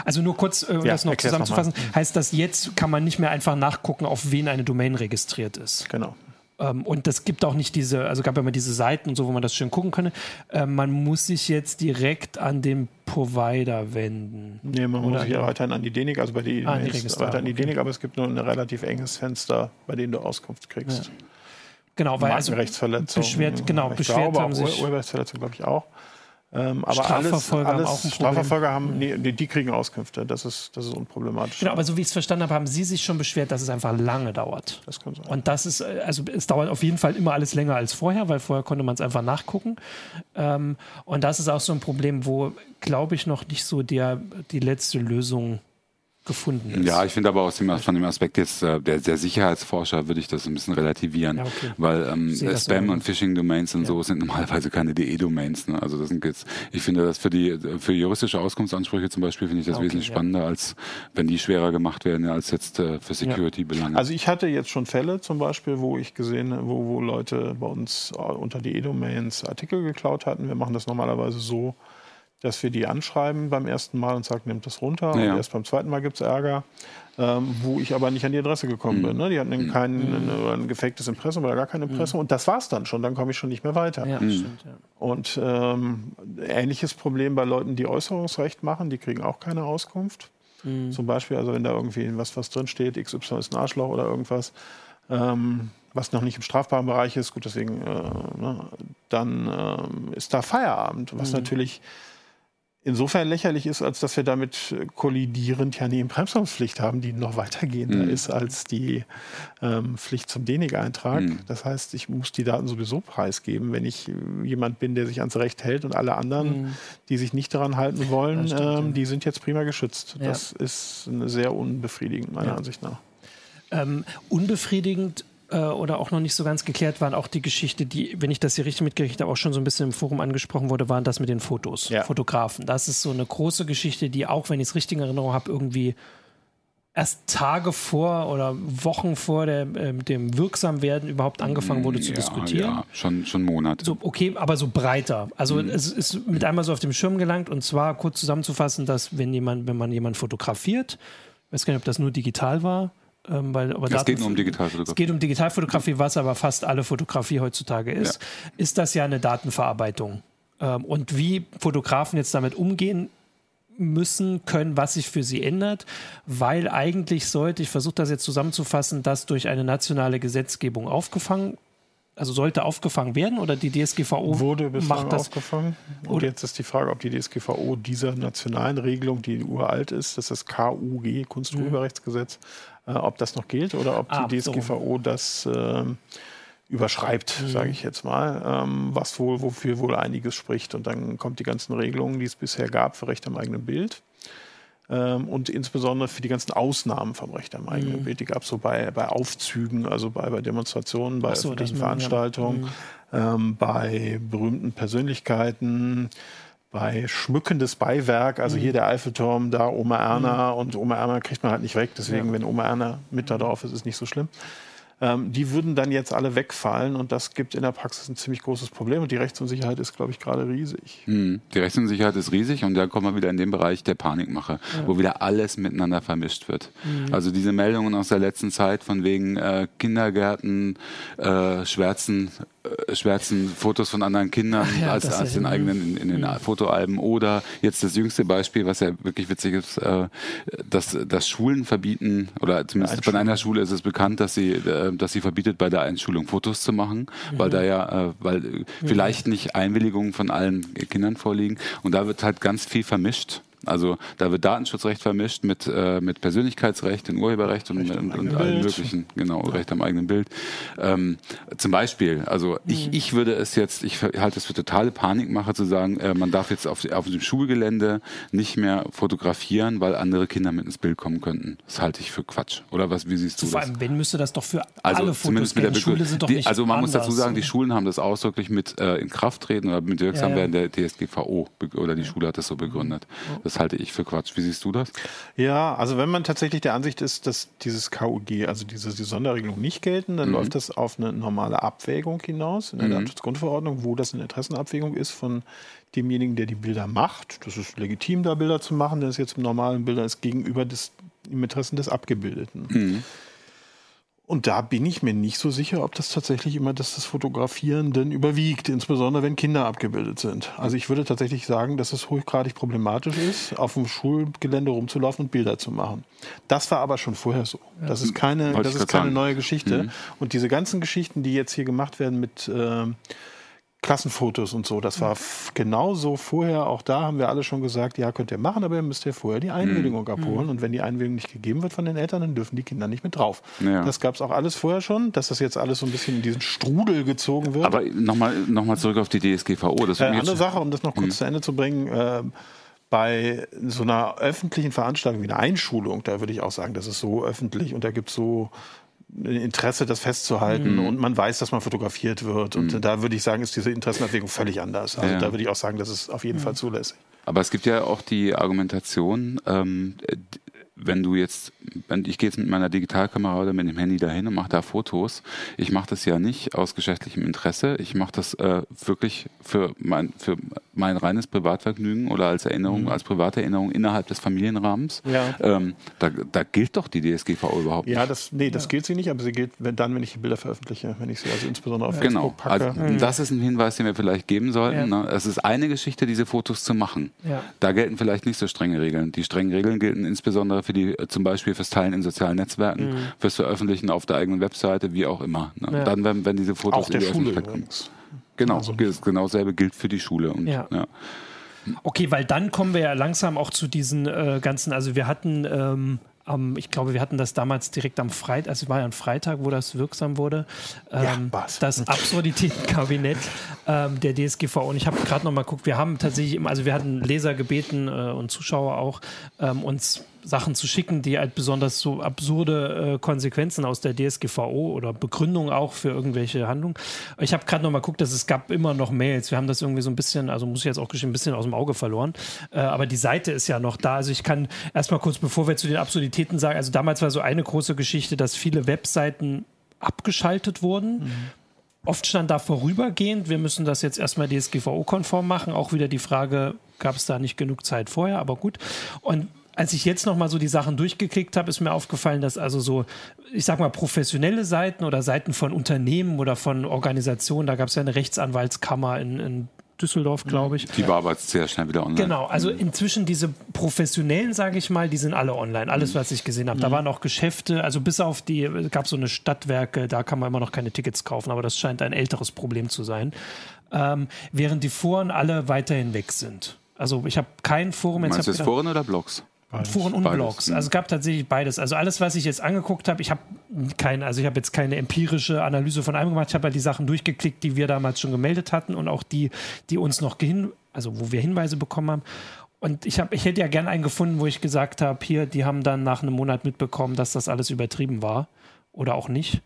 Also nur kurz, äh, um ja, das noch zusammenzufassen, noch heißt das jetzt kann man nicht mehr einfach nachgucken, auf wen eine Domain registriert ist. Genau. Ähm, und das gibt auch nicht diese, also gab ja immer diese Seiten und so, wo man das schön gucken könne. Ähm, man muss sich jetzt direkt an den Provider wenden. Nee, man muss sich ja weiterhin an die DENIC, also bei die, ah, die weiter an die DENIC, aber es gibt nur ein relativ enges Fenster, bei dem du Auskunft kriegst. Ja. Genau, weil also beschwert, genau, ich beschwert glaube, haben sich Urheberrechtsverletzung glaube ich auch. Ähm, aber Strafverfolger alles, alles, haben auch ein Strafverfolger haben, nee, die kriegen Auskünfte. Das ist, das ist unproblematisch. Genau, aber so wie ich es verstanden habe, haben Sie sich schon beschwert, dass es einfach lange dauert. Das kann sein. Und das ist, äh, also es dauert auf jeden Fall immer alles länger als vorher, weil vorher konnte man es einfach nachgucken. Ähm, und das ist auch so ein Problem, wo, glaube ich, noch nicht so der, die letzte Lösung gefunden ist. Ja, ich finde aber aus dem, von dem Aspekt jetzt äh, der, der Sicherheitsforscher würde ich das ein bisschen relativieren, ja, okay. weil ähm, Spam und Phishing-Domains und ja. so sind normalerweise keine DE-Domains. Ne? Also das sind jetzt, ich finde das für die für juristische Auskunftsansprüche zum Beispiel finde ich das okay, wesentlich ja. spannender, als wenn die schwerer gemacht werden als jetzt äh, für Security-Belange. Also ich hatte jetzt schon Fälle zum Beispiel, wo ich gesehen, wo, wo Leute bei uns äh, unter DE-Domains Artikel geklaut hatten. Wir machen das normalerweise so, dass wir die anschreiben beim ersten Mal und sagen, nimmt das runter. Ja. Und erst beim zweiten Mal gibt es Ärger, ähm, wo ich aber nicht an die Adresse gekommen Mhm. bin. Ne? Die hatten kein ein, ein gefaktes Impressum oder gar kein Impressum. Und das war's dann schon. Dann komme ich schon nicht mehr weiter. Ja, stimmt, ja. Und ähm, ähnliches Problem bei Leuten, die Äußerungsrecht machen, die kriegen auch keine Auskunft. Zum Beispiel, also wenn da irgendwie was, was drin steht, XY ist ein Arschloch oder irgendwas, ähm, was noch nicht im strafbaren Bereich ist, gut, deswegen, äh, ne, dann ähm, ist da Feierabend, was natürlich insofern lächerlich ist, als dass wir damit äh, kollidierend ja eine Impressumspflicht haben, die noch weitergehender ist als die ähm, Pflicht zum DENIG-Eintrag. Das heißt, ich muss die Daten sowieso preisgeben, wenn ich äh, jemand bin, der sich ans Recht hält und alle anderen, die sich nicht daran halten wollen, ja. ähm, die sind jetzt prima geschützt. Ja. Das ist eine sehr unbefriedigend, meiner Ja. Ansicht nach. Ähm, unbefriedigend äh, oder auch noch nicht so ganz geklärt waren auch die Geschichte, die, wenn ich das hier richtig mitgekriegt habe, auch schon so ein bisschen im Forum angesprochen wurde, waren das mit den Fotos, Ja. Fotografen. Das ist so eine große Geschichte, die auch, wenn ich es richtig in Erinnerung habe, irgendwie erst Tage vor oder Wochen vor der, ähm, dem Wirksamwerden überhaupt angefangen wurde zu ja, diskutieren. Ja, schon, schon Monate. So, okay, aber so breiter. Also es ist mit einmal so auf dem Schirm gelangt und zwar kurz zusammenzufassen, dass wenn jemand, wenn man jemanden fotografiert, ich weiß gar nicht, ob das nur digital war, ähm, weil aber es Daten- geht nur um Es Digitalfotografie. geht um Digitalfotografie, was aber fast alle Fotografie heutzutage ist, ist das ja eine Datenverarbeitung. Ähm, und wie Fotografen jetzt damit umgehen müssen, können, was sich für sie ändert, weil eigentlich sollte, ich versuche das jetzt zusammenzufassen, das durch eine nationale Gesetzgebung aufgefangen, also sollte aufgefangen werden oder die DSGVO Wurde bislang macht das. aufgefangen. Und Oder- jetzt ist die Frage, ob die DSGVO dieser nationalen Regelung, die uralt ist, das ist das KUG, Kunsturheberrechtsgesetz, äh, ob das noch gilt oder ob Ah, die DSGVO das ähm, überschreibt, sage ich jetzt mal, ähm, was wohl, wofür wohl einiges spricht. Und dann kommt die ganzen Regelungen, die es bisher gab für Recht am eigenen Bild. Ähm, und insbesondere für die ganzen Ausnahmen vom Recht am eigenen Bild. Die gab es so bei, bei Aufzügen, also bei, bei Demonstrationen, bei so, öffentlichen man- ja. Veranstaltungen, ähm, bei berühmten Persönlichkeiten, bei schmückendes Beiwerk, also hier der Eiffelturm, da Oma Erna und Oma Erna kriegt man halt nicht weg, deswegen, wenn Oma Erna mit da drauf ist, ist nicht so schlimm. Ähm, die würden dann jetzt alle wegfallen und das gibt in der Praxis ein ziemlich großes Problem und die Rechtsunsicherheit ist, glaube ich, gerade riesig. Mhm. Die Rechtsunsicherheit ist riesig und da kommen wir wieder in den Bereich der Panikmache, wo wieder alles miteinander vermischt wird. Also diese Meldungen aus der letzten Zeit von wegen äh, Kindergärten, äh, Schwärzen, äh, Schwärzen Fotos von anderen Kindern ja, als, als den eigenen in, in den Fotoalben oder jetzt das jüngste Beispiel, was ja wirklich witzig ist, äh, dass, dass Schulen verbieten oder zumindest von einer Schule ist es bekannt, dass sie, äh, dass sie verbietet bei der Einschulung Fotos zu machen, weil da ja, äh, weil äh, vielleicht nicht Einwilligungen von allen Kindern vorliegen. Und da wird halt ganz viel vermischt. Also da wird Datenschutzrecht vermischt mit, äh, mit Persönlichkeitsrecht und Urheberrecht und, und, und allen möglichen, genau, Recht am eigenen Bild. Ähm, zum Beispiel, also ich, ich würde es jetzt, ich halte es für totale Panikmache zu sagen, äh, man darf jetzt auf, auf dem Schulgelände nicht mehr fotografieren, weil andere Kinder mit ins Bild kommen könnten. Das halte ich für Quatsch. Oder was, wie siehst du Vor das? allem, wenn müsste das doch für Also alle Fotos zumindest mit der gelten. Begründung. Schule sind doch die, nicht Also man muss dazu anders. sagen, die Schulen haben das ausdrücklich mit äh, in Kraft treten oder mit Wirksamwerden Ja, ja. der DSGVO oder die Schule hat das so begründet. Das halte ich für Quatsch. Wie siehst du das? Ja, also wenn man tatsächlich der Ansicht ist, dass dieses KUG, also diese die Sonderregelung nicht gelten, dann läuft das auf eine normale Abwägung hinaus in der Datenschutzgrundverordnung, wo das eine Interessenabwägung ist von demjenigen, der die Bilder macht. Das ist legitim, da Bilder zu machen, denn es jetzt im normalen Bilder ist gegenüber des, im Interessen des Abgebildeten. Und da bin ich mir nicht so sicher, ob das tatsächlich immer das, das Fotografieren denn überwiegt, insbesondere wenn Kinder abgebildet sind. Also ich würde tatsächlich sagen, dass es hochgradig problematisch ist, auf dem Schulgelände rumzulaufen und Bilder zu machen. Das war aber schon vorher so. Das ist keine, das ist keine neue Geschichte. Und diese ganzen Geschichten, die jetzt hier gemacht werden mit ähm, Klassenfotos und so, das war f- genauso vorher. Auch da haben wir alle schon gesagt, ja, könnt ihr machen, aber ihr müsst ja vorher die Einwilligung abholen. Und wenn die Einwilligung nicht gegeben wird von den Eltern, dann dürfen die Kinder nicht mit drauf. Ja. Das gab es auch alles vorher schon, dass das jetzt alles so ein bisschen in diesen Strudel gezogen wird. Aber nochmal noch mal zurück auf die DSGVO. Das Äh, andere Sache, um das noch kurz zu Ende zu bringen. Äh, bei so einer öffentlichen Veranstaltung wie einer Einschulung, da würde ich auch sagen, das ist so öffentlich und da gibt es so Interesse, das festzuhalten und man weiß, dass man fotografiert wird. Und da würde ich sagen, ist diese Interessenabwägung völlig anders. Also Ja. da würde ich auch sagen, das ist auf jeden Fall zulässig. Aber es gibt ja auch die Argumentation, ähm, wenn du jetzt ich gehe jetzt mit meiner Digitalkamera oder mit dem Handy dahin und mache da Fotos. Ich mache das ja nicht aus geschäftlichem Interesse. Ich mache das äh, wirklich für mein, für mein reines Privatvergnügen oder als Erinnerung, mhm. als private Erinnerung innerhalb des Familienrahmens. Ja. Ähm, da, da, gilt doch die DSGVO überhaupt nicht. Ja, das, nee, das ja. gilt sie nicht, aber sie gilt wenn, dann, wenn ich die Bilder veröffentliche, wenn ich sie also insbesondere auf genau. Facebook packe. Also, mhm. Das ist ein Hinweis, den wir vielleicht geben sollten. Ja. Ne? Es ist eine Geschichte, diese Fotos zu machen. Ja. Da gelten vielleicht nicht so strenge Regeln. Die strengen Regeln gelten insbesondere für die, zum Beispiel fürs Teilen in sozialen Netzwerken, mhm. fürs Veröffentlichen auf der eigenen Webseite, wie auch immer. Ne? Dann, wenn, wenn diese Fotos auch der in die Schule übrigens. Genau, also. genau selbe gilt für die Schule. Und, ja. ja. Okay, weil dann kommen wir ja langsam auch zu diesen äh, ganzen, also wir hatten ähm, um, ich glaube, wir hatten das damals direkt am Freitag, also es war ja ein Freitag, wo das wirksam wurde, ähm, ja, das Absurditätenkabinett ähm, der DSGVO. Und ich habe gerade noch mal geguckt, wir haben tatsächlich, also wir hatten Leser gebeten äh, und Zuschauer auch, ähm, uns Sachen zu schicken, die halt besonders so absurde äh, Konsequenzen aus der DSGVO oder Begründung auch für irgendwelche Handlungen. Ich habe gerade noch mal geguckt, dass es gab immer noch Mails. Wir haben das irgendwie so ein bisschen, also muss ich jetzt auch gestehen, ein bisschen aus dem Auge verloren. Äh, aber die Seite ist ja noch da. Also ich kann erstmal kurz, bevor wir zu den Absurditäten sagen, also damals war so eine große Geschichte, dass viele Webseiten abgeschaltet wurden. Mhm. Oft stand da vorübergehend, wir müssen das jetzt erstmal DSGVO-konform machen. Auch wieder die Frage, gab es da nicht genug Zeit vorher, aber gut. Und als ich jetzt nochmal so die Sachen durchgeklickt habe, ist mir aufgefallen, dass also so, ich sag mal, professionelle Seiten oder Seiten von Unternehmen oder von Organisationen, da gab es ja eine Rechtsanwaltskammer in, in Düsseldorf, glaube ich. Die war aber sehr schnell wieder online. Genau, also inzwischen diese professionellen, sage ich mal, die sind alle online. Alles, was ich gesehen habe. Da mhm. waren auch Geschäfte, also bis auf die, gab so eine Stadtwerke, da kann man immer noch keine Tickets kaufen, aber das scheint ein älteres Problem zu sein. Ähm, während die Foren alle weiterhin weg sind. Also ich habe kein Forum. Meinst du jetzt Foren oder Blogs? Beides. Foren und beides. Blogs. Also es gab tatsächlich beides. Also alles, was ich jetzt angeguckt habe, ich habe keine, also ich habe jetzt keine empirische Analyse von einem gemacht. Ich habe halt die Sachen durchgeklickt, die wir damals schon gemeldet hatten und auch die, die uns noch hin, also wo wir Hinweise bekommen haben. Und ich, hab, ich hätte ja gern einen gefunden, wo ich gesagt habe, hier, die haben dann nach einem Monat mitbekommen, dass das alles übertrieben war. Oder auch nicht.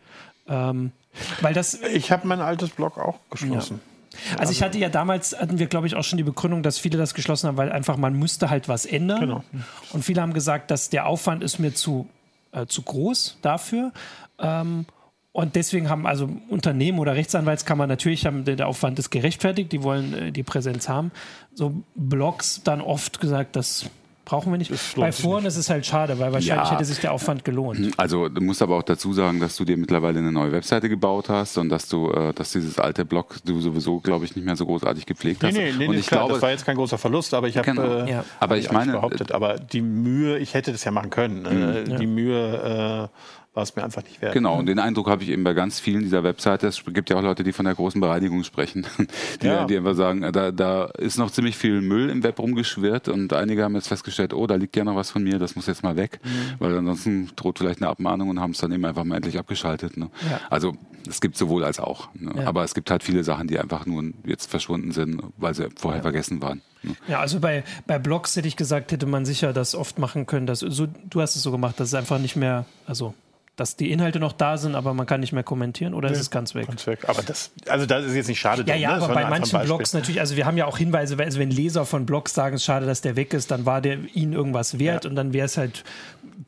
Ähm, weil das. Ich habe mein altes Blog auch geschlossen. Ja. Also ich hatte ja damals, hatten wir glaube ich auch schon die Begründung, dass viele das geschlossen haben, weil einfach man müsste halt was ändern. Genau. Und viele haben gesagt, dass der Aufwand ist mir zu, äh, zu groß dafür. Ähm, und deswegen haben also Unternehmen oder Rechtsanwaltskammer natürlich haben der Aufwand ist gerechtfertigt, die wollen äh, die Präsenz haben. So Blogs dann oft gesagt, dass brauchen wir nicht. Bei Foren ist es halt schade, weil wahrscheinlich ja. hätte sich der Aufwand gelohnt. Hm, also du musst aber auch dazu sagen, dass du dir mittlerweile eine neue Webseite gebaut hast und dass du, äh, dass dieses alte Blog du sowieso, glaube ich, nicht mehr so großartig gepflegt hast. Nee, nee, nee, und ich klar, glaube, das war jetzt kein großer Verlust, aber ich habe genau. äh, ja. aber ich meine, behauptet, aber die Mühe, ich hätte das ja machen können. Äh, ja. Die Mühe äh, war es mir einfach nicht wert. Genau, und den Eindruck habe ich eben bei ganz vielen dieser Webseiten. Es gibt ja auch Leute, die von der großen Bereinigung sprechen, die, ja. die einfach sagen, da, da ist noch ziemlich viel Müll im Web rumgeschwirrt und einige haben jetzt festgestellt, oh, da liegt ja noch was von mir, das muss jetzt mal weg, mhm. weil ansonsten droht vielleicht eine Abmahnung und haben es dann eben einfach mal endlich abgeschaltet. Ne? Ja. Also es gibt sowohl als auch. Ne? Ja. Aber es gibt halt viele Sachen, die einfach nur jetzt verschwunden sind, weil sie vorher vergessen waren. Ne? Ja, also bei, bei Blogs hätte ich gesagt, hätte man sicher das oft machen können. Dass, so, du hast es so gemacht, dass es einfach nicht mehr, also dass die Inhalte noch da sind, aber man kann nicht mehr kommentieren oder nee, ist es ganz weg? Ganz weg. Aber das, also das ist jetzt nicht schade. Ja, drin, ja, ne? aber bei manchen Blogs natürlich, also wir haben ja auch Hinweise, also wenn Leser von Blogs sagen, es ist schade, dass der weg ist, dann war der ihnen irgendwas wert ja. und dann wäre es halt,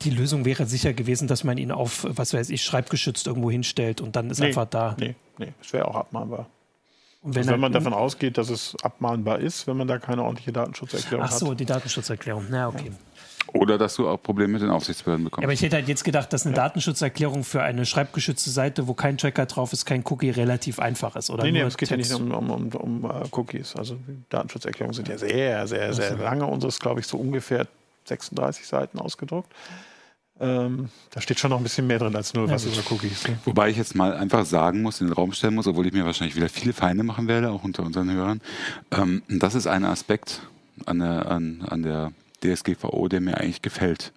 die Lösung wäre sicher gewesen, dass man ihn auf, was weiß ich, schreibgeschützt irgendwo hinstellt und dann ist nee, einfach da. Nee, nee, es wäre auch abmahnbar. Und wenn, also wenn man davon ausgeht, dass es abmahnbar ist, wenn man da keine ordentliche Datenschutzerklärung hat. Ach so, hat. die Datenschutzerklärung. Na, okay. Ja. Oder dass du auch Probleme mit den Aufsichtsbehörden bekommst. Ja, aber ich hätte halt jetzt gedacht, dass eine ja. Datenschutzerklärung für eine schreibgeschützte Seite, wo kein Tracker drauf ist, kein Cookie relativ einfach ist. Oder nee, nee, es geht Text. ja nicht um, um, um, um uh, Cookies. Also Datenschutzerklärungen sind ja sehr, sehr, sehr also. lange. Unsere ist, glaube ich, so ungefähr 36 Seiten ausgedruckt. Ähm, da steht schon noch ein bisschen mehr drin als nur was über Cookies. Ne? Wobei ich jetzt mal einfach sagen muss, in den Raum stellen muss, obwohl ich mir wahrscheinlich wieder viele Feinde machen werde, auch unter unseren Hörern. Ähm, das ist ein Aspekt an der, an, an der DSGVO, der mir eigentlich gefällt.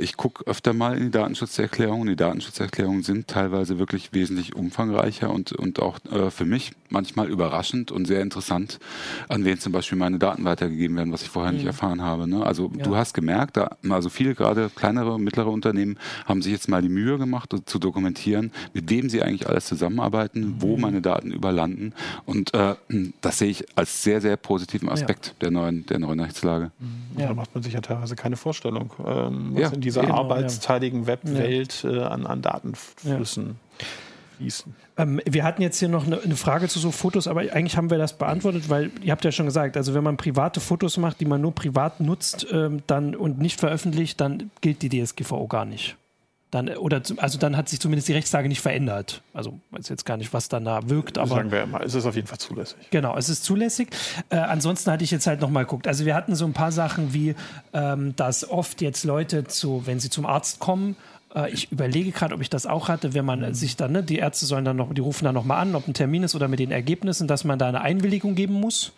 Ich gucke öfter mal in die Datenschutzerklärungen. Die Datenschutzerklärungen sind teilweise wirklich wesentlich umfangreicher und, und auch äh, für mich manchmal überraschend und sehr interessant, an wen zum Beispiel meine Daten weitergegeben werden, was ich vorher mhm. nicht erfahren habe. Ne? Also ja. du hast gemerkt, da, also viele gerade kleinere und mittlere Unternehmen haben sich jetzt mal die Mühe gemacht, zu dokumentieren, mit wem sie eigentlich alles zusammenarbeiten, mhm. wo meine Daten überlanden. Und äh, das sehe ich als sehr, sehr positiven Aspekt ja. der neuen, der neuen Rechtslage. Mhm. Ja, da macht man sich ja teilweise keine Vorstellung, ähm, was in die dieser genau, arbeitsteiligen ja. Webwelt äh, an, an Datenflüssen ja. fließen. Ähm, wir hatten jetzt hier noch eine, eine, Frage zu so Fotos, aber eigentlich haben wir das beantwortet, weil ihr habt ja schon gesagt, also wenn man private Fotos macht, die man nur privat nutzt ähm, dann, und nicht veröffentlicht, dann gilt die DSGVO gar nicht. Dann, oder also dann hat sich zumindest die Rechtslage nicht verändert. Also weiß jetzt gar nicht, was dann da wirkt, aber. Sagen wir mal, es ist auf jeden Fall zulässig. Genau, es ist zulässig. Äh, ansonsten hatte ich jetzt halt nochmal geguckt. Also wir hatten so ein paar Sachen wie, ähm, dass oft jetzt Leute zu, wenn sie zum Arzt kommen, äh, ich überlege gerade, ob ich das auch hatte, wenn man sich dann, ne, die Ärzte sollen dann noch, die rufen dann nochmal an, ob ein Termin ist oder mit den Ergebnissen, dass man da eine Einwilligung geben muss.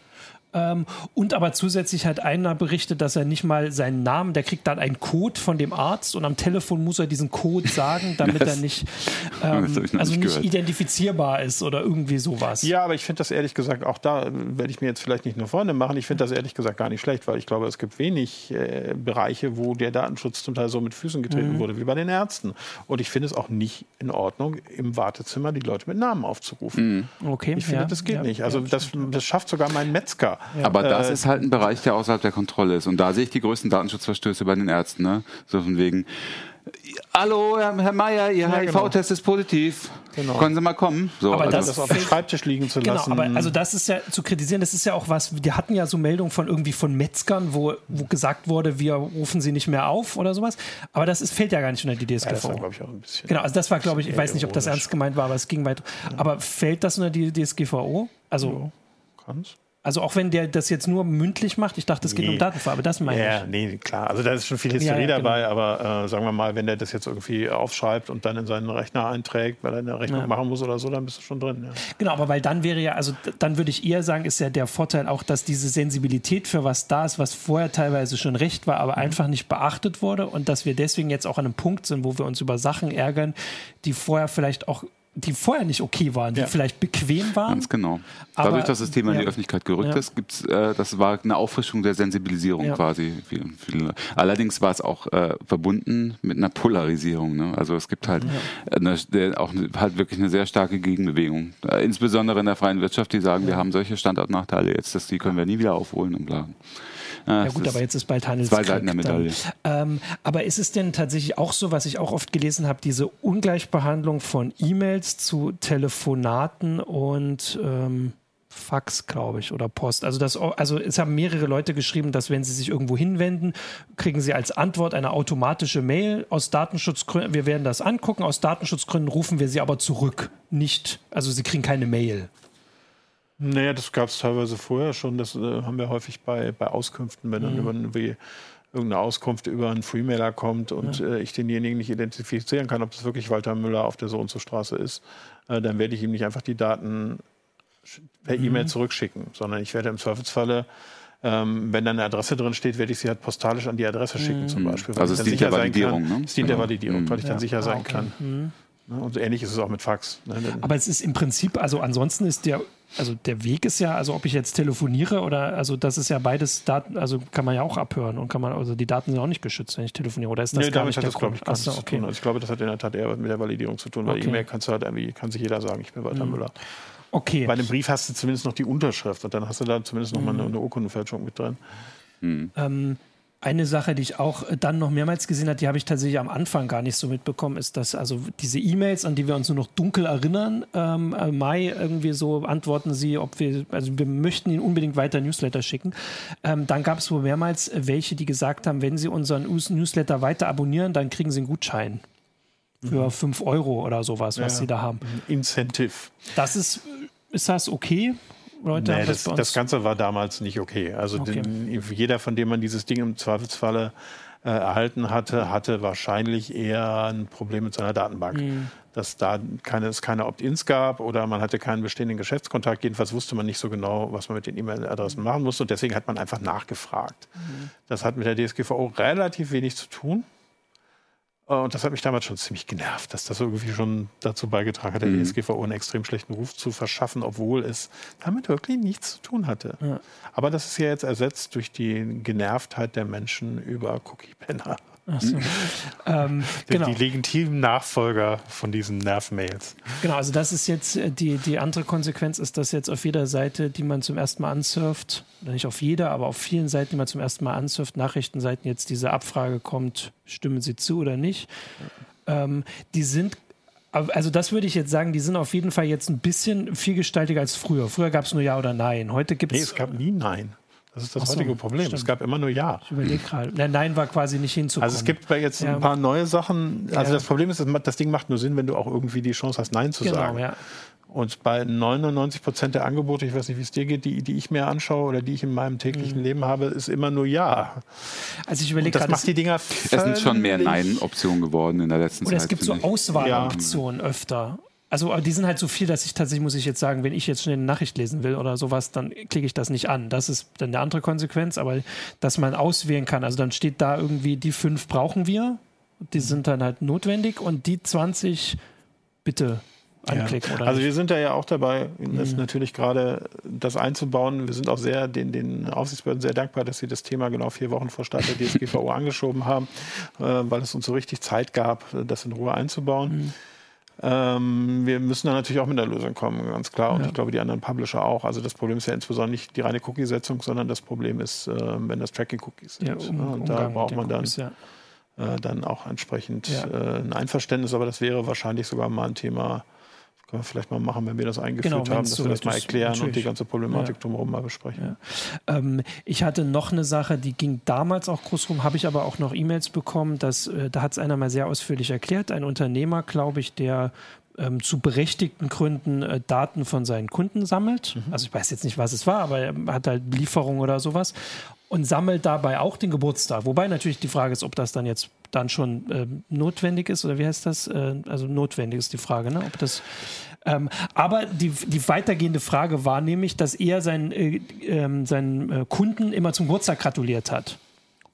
Ähm, und aber zusätzlich hat einer berichtet, dass er nicht mal seinen Namen, der kriegt dann einen Code von dem Arzt und am Telefon muss er diesen Code sagen, damit er nicht, ähm, also nicht, nicht identifizierbar ist oder irgendwie sowas. Ja, aber ich finde das ehrlich gesagt, auch da werde ich mir jetzt vielleicht nicht nur Freunde machen, ich finde das ehrlich gesagt gar nicht schlecht, weil ich glaube, es gibt wenig äh, Bereiche, wo der Datenschutz zum Teil so mit Füßen getreten mhm. wurde wie bei den Ärzten. Und ich finde es auch nicht in Ordnung, im Wartezimmer die Leute mit Namen aufzurufen. Mhm. Okay. Ich finde, ja. das geht ja, nicht. Also ja, das, das schafft sogar mein Metzger. Ja. Aber das äh, ist halt ein Bereich, der außerhalb der Kontrolle ist. Und da sehe ich die größten Datenschutzverstöße bei den Ärzten. Ne? So von wegen, Hallo, Herr, Mayer, Ihr ja, HIV-Test genau. ist positiv. Genau. Können Sie mal kommen? So, aber also das, das auf dem Schreibtisch liegen zu genau, lassen. Aber also das ist ja zu kritisieren, das ist ja auch was, wir hatten ja so Meldungen von irgendwie von Metzgern, wo, wo gesagt wurde, wir rufen sie nicht mehr auf oder sowas. Aber das ist, fällt ja gar nicht unter die DSGVO. Ja, das war, glaube ich, auch ein bisschen. Genau, also das war, glaube ich, ich weiß nicht, ob das ernst gemeint war, aber es ging weiter. Aber fällt das unter die DSGVO? Also. Ja, kann's. Also auch wenn der das jetzt nur mündlich macht, ich dachte, es geht nee. um Datenfarbe, das meine ja, ich. Ja, nee, klar. Also da ist schon viel Historie ja, ja, genau. dabei, aber äh, sagen wir mal, wenn der das jetzt irgendwie aufschreibt und dann in seinen Rechner einträgt, weil er eine Rechnung machen muss oder so, dann bist du schon drin. Genau, aber weil dann wäre ja, also dann würde ich eher sagen, ist ja der Vorteil auch, dass diese Sensibilität für was da ist, was vorher teilweise schon recht war, aber mhm. einfach nicht beachtet wurde und dass wir deswegen jetzt auch an einem Punkt sind, wo wir uns über Sachen ärgern, die vorher vielleicht auch die vorher nicht okay waren, die ja. vielleicht bequem waren. Ganz genau. Aber, Dadurch, dass das Thema ja. in die Öffentlichkeit gerückt ja. ist, gibt's, äh, das war eine Auffrischung der Sensibilisierung quasi. Allerdings war es auch äh, verbunden mit einer Polarisierung. Ne? Also es gibt halt eine, auch halt wirklich eine sehr starke Gegenbewegung. Äh, insbesondere in der freien Wirtschaft, die sagen, wir haben solche Standortnachteile jetzt, dass die können wir nie wieder aufholen und bla. Ja, ja gut, aber jetzt ist bald Handelskrieg. Zwei Seiten der Medaille. Ähm, aber ist es denn tatsächlich auch so, was ich auch oft gelesen habe, diese Ungleichbehandlung von E-Mails zu Telefonaten und ähm, Fax, glaube ich, oder Post. Also, das, also es haben mehrere Leute geschrieben, dass wenn sie sich irgendwo hinwenden, kriegen sie als Antwort eine automatische Mail aus Datenschutzgründen. Wir werden das angucken. Aus Datenschutzgründen rufen wir sie aber zurück. Nicht, also sie kriegen keine Mail. Naja, das gab es teilweise vorher schon. Das äh, haben wir häufig bei, bei Auskünften, wenn dann mhm. irgendwie irgendeine Auskunft über einen Freemailer kommt und ja. äh, ich denjenigen nicht identifizieren kann, ob das wirklich Walter Müller auf der so und so Straße ist, äh, dann werde ich ihm nicht einfach die Daten per mhm. E-Mail zurückschicken, sondern ich werde im Zweifelsfalle ähm, wenn da eine Adresse drin steht, werde ich sie halt postalisch an die Adresse schicken, mhm. zum Beispiel. Also es dient der Validierung, kann, ne? Es dient der Validierung, weil ich dann sicher sein ah, okay. kann. Mhm. Ne? Und ähnlich ist es auch mit Fax. Ne? Aber es ist im Prinzip, also ansonsten ist der, also der Weg ist ja, also ob ich jetzt telefoniere oder, also das ist ja beides Daten, also kann man ja auch abhören und kann man, also die Daten sind auch nicht geschützt, wenn ich telefoniere. Oder ist das nee, gar nicht der das, Grund? Ich, Achso, okay. Also ich glaube, das hat in der Tat eher mit der Validierung zu tun, weil okay. E-Mail kannst du halt irgendwie, kann sich jeder sagen, ich bin Walter mhm. Müller. Okay. Bei einem Brief hast du zumindest noch die Unterschrift und dann hast du da zumindest noch mal eine, mhm. eine Urkundenfälschung mit drin. Mhm. Ähm, eine Sache, die ich auch äh, dann noch mehrmals gesehen habe, die habe ich tatsächlich am Anfang gar nicht so mitbekommen, ist, dass also diese E-Mails, an die wir uns nur noch dunkel erinnern, ähm, äh, Mai irgendwie so antworten sie, ob wir, also wir möchten ihnen unbedingt weiter Newsletter schicken. Ähm, dann gab es wohl mehrmals welche, die gesagt haben, wenn sie unseren Newsletter weiter abonnieren, dann kriegen sie einen Gutschein für 5 mhm. Euro oder sowas, was ja, sie da haben. Incentive. Das ist, ist das okay? Leute nee, das, das, das, Ganze war damals nicht okay. Also okay. Den, jeder, von dem man dieses Ding im Zweifelsfalle äh, erhalten hatte, hatte wahrscheinlich eher ein Problem mit seiner Datenbank. Mhm. Dass da keine, es keine Opt-ins gab oder man hatte keinen bestehenden Geschäftskontakt. Jedenfalls wusste man nicht so genau, was man mit den E-Mail-Adressen machen musste. Und deswegen hat man einfach nachgefragt. Mhm. Das hat mit der DSGVO relativ wenig zu tun. Äh, und das hat mich damals schon ziemlich genervt, dass das irgendwie schon dazu beigetragen hat, der mhm. DSGVO einen extrem schlechten Ruf zu verschaffen, obwohl es damit wirklich nichts zu tun hatte. Ja. Aber das ist ja jetzt ersetzt durch die Genervtheit der Menschen über Cookie-Banner. So. ähm, genau. Die legitimen Nachfolger von diesen Nerv-Mails. Genau, also das ist jetzt äh, die, die andere Konsequenz ist, dass jetzt auf jeder Seite, die man zum ersten Mal ansurft, nicht auf jeder, aber auf vielen Seiten, die man zum ersten Mal ansurft, Nachrichtenseiten jetzt diese Abfrage kommt, stimmen sie zu oder nicht. Ähm, die sind also das würde ich jetzt sagen, die sind auf jeden Fall jetzt ein bisschen vielgestaltiger als früher. Früher gab es nur Ja oder Nein. Heute gibt es. Nee, es gab nie Nein. Das ist das so, heutige Problem. Stimmt. Es gab immer nur Ja. Ich überlege gerade. Nein, Nein war quasi nicht hinzukommen. Also es gibt jetzt ja. ein paar neue Sachen. Also ja. das Problem ist, das Ding macht nur Sinn, wenn du auch irgendwie die Chance hast, Nein zu genau, sagen. Ja. Und bei 99 Prozent der Angebote, ich weiß nicht, wie es dir geht, die, die ich mir anschaue oder die ich in meinem täglichen mhm. Leben habe, ist immer nur Ja. Also ich überlege Das macht die Dinger Es sind schon mehr Nein-Optionen geworden in der letzten oder Zeit. Oder es gibt so Auswahloptionen öfter. Also die sind halt so viel, dass ich tatsächlich, muss ich jetzt sagen, wenn ich jetzt schnell eine Nachricht lesen will oder sowas, dann klicke ich das nicht an. Das ist dann eine andere Konsequenz, aber dass man auswählen kann. Also dann steht da irgendwie, die fünf brauchen wir, die sind dann halt notwendig und die 20 bitte anklicken. Ja. also wir sind da ja auch dabei, mhm. natürlich gerade das einzubauen. Wir sind auch sehr den, den Aufsichtsbehörden sehr dankbar, dass sie das Thema genau vier Wochen vor Start der DSGVO angeschoben haben, äh, weil es uns so richtig Zeit gab, das in Ruhe einzubauen. Mhm. Ähm, wir müssen da natürlich auch mit einer Lösung kommen, ganz klar. Und ja. ich glaube, die anderen Publisher auch. Also das Problem ist ja insbesondere nicht die reine Cookie-Setzung, sondern das Problem ist, äh, wenn das Tracking-Cookies sind. Ja, um, und da braucht man dann, Cookies, ja. äh, dann auch entsprechend äh, ein Einverständnis. Aber das wäre wahrscheinlich sogar mal ein Thema, können wir vielleicht mal machen, wenn wir das eingeführt genau, haben, dass so wir das mal erklären natürlich. und die ganze Problematik ja. drumherum mal besprechen. Ja. Ähm, ich hatte noch eine Sache, die ging damals auch groß rum, habe ich aber auch noch E-Mails bekommen, dass, äh, da hat es einer mal sehr ausführlich erklärt. Ein Unternehmer, glaube ich, der ähm, zu berechtigten Gründen äh, Daten von seinen Kunden sammelt. Mhm. Also ich weiß jetzt nicht, was es war, aber er hat halt Lieferung oder sowas und sammelt dabei auch den Geburtstag. Wobei natürlich die Frage ist, ob das dann jetzt dann schon äh, notwendig ist oder wie heißt das? Äh, also notwendig ist die Frage, ne? Ob das. Ähm, aber die, die weitergehende Frage war nämlich, dass er seinen, äh, ähm, seinen äh, Kunden immer zum Geburtstag gratuliert hat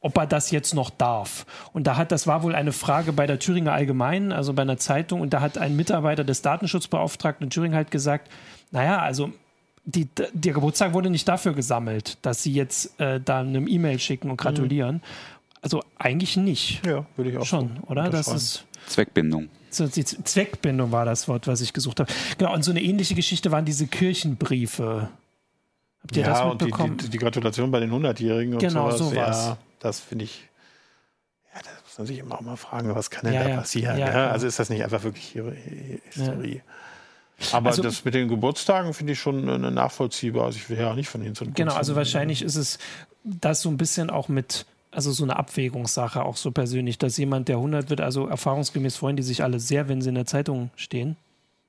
ob er das jetzt noch darf. Und da hat, das war wohl eine Frage bei der Thüringer Allgemeinen, also bei einer Zeitung, und da hat ein Mitarbeiter des Datenschutzbeauftragten in Thüringen halt gesagt, naja, also die, der Geburtstag wurde nicht dafür gesammelt, dass sie jetzt äh, da eine E-Mail schicken und gratulieren. Mhm. Also eigentlich nicht. Ja, würde ich auch schon, oder? Das ist Zweckbindung. So, die Zweckbindung war das Wort, was ich gesucht habe. Genau, und so eine ähnliche Geschichte waren diese Kirchenbriefe. Habt ihr ja, das mitbekommen? Und die, die, die, Gratulation bei den 100-Jährigen und genau, sowas. sowas. Ja, das finde ich. Ja, da muss man sich immer auch mal fragen, was kann denn ja, da passieren? Ja, also ist das nicht einfach wirklich Historie? Aber also, das mit den Geburtstagen finde ich schon nachvollziehbar. Also ich will ja nicht von Ihnen so Genau, also wahrscheinlich ist es das so ein bisschen auch mit also so eine Abwägungssache auch so persönlich, dass jemand, der 100 wird, also erfahrungsgemäß freuen die sich alle sehr, wenn sie in der Zeitung stehen.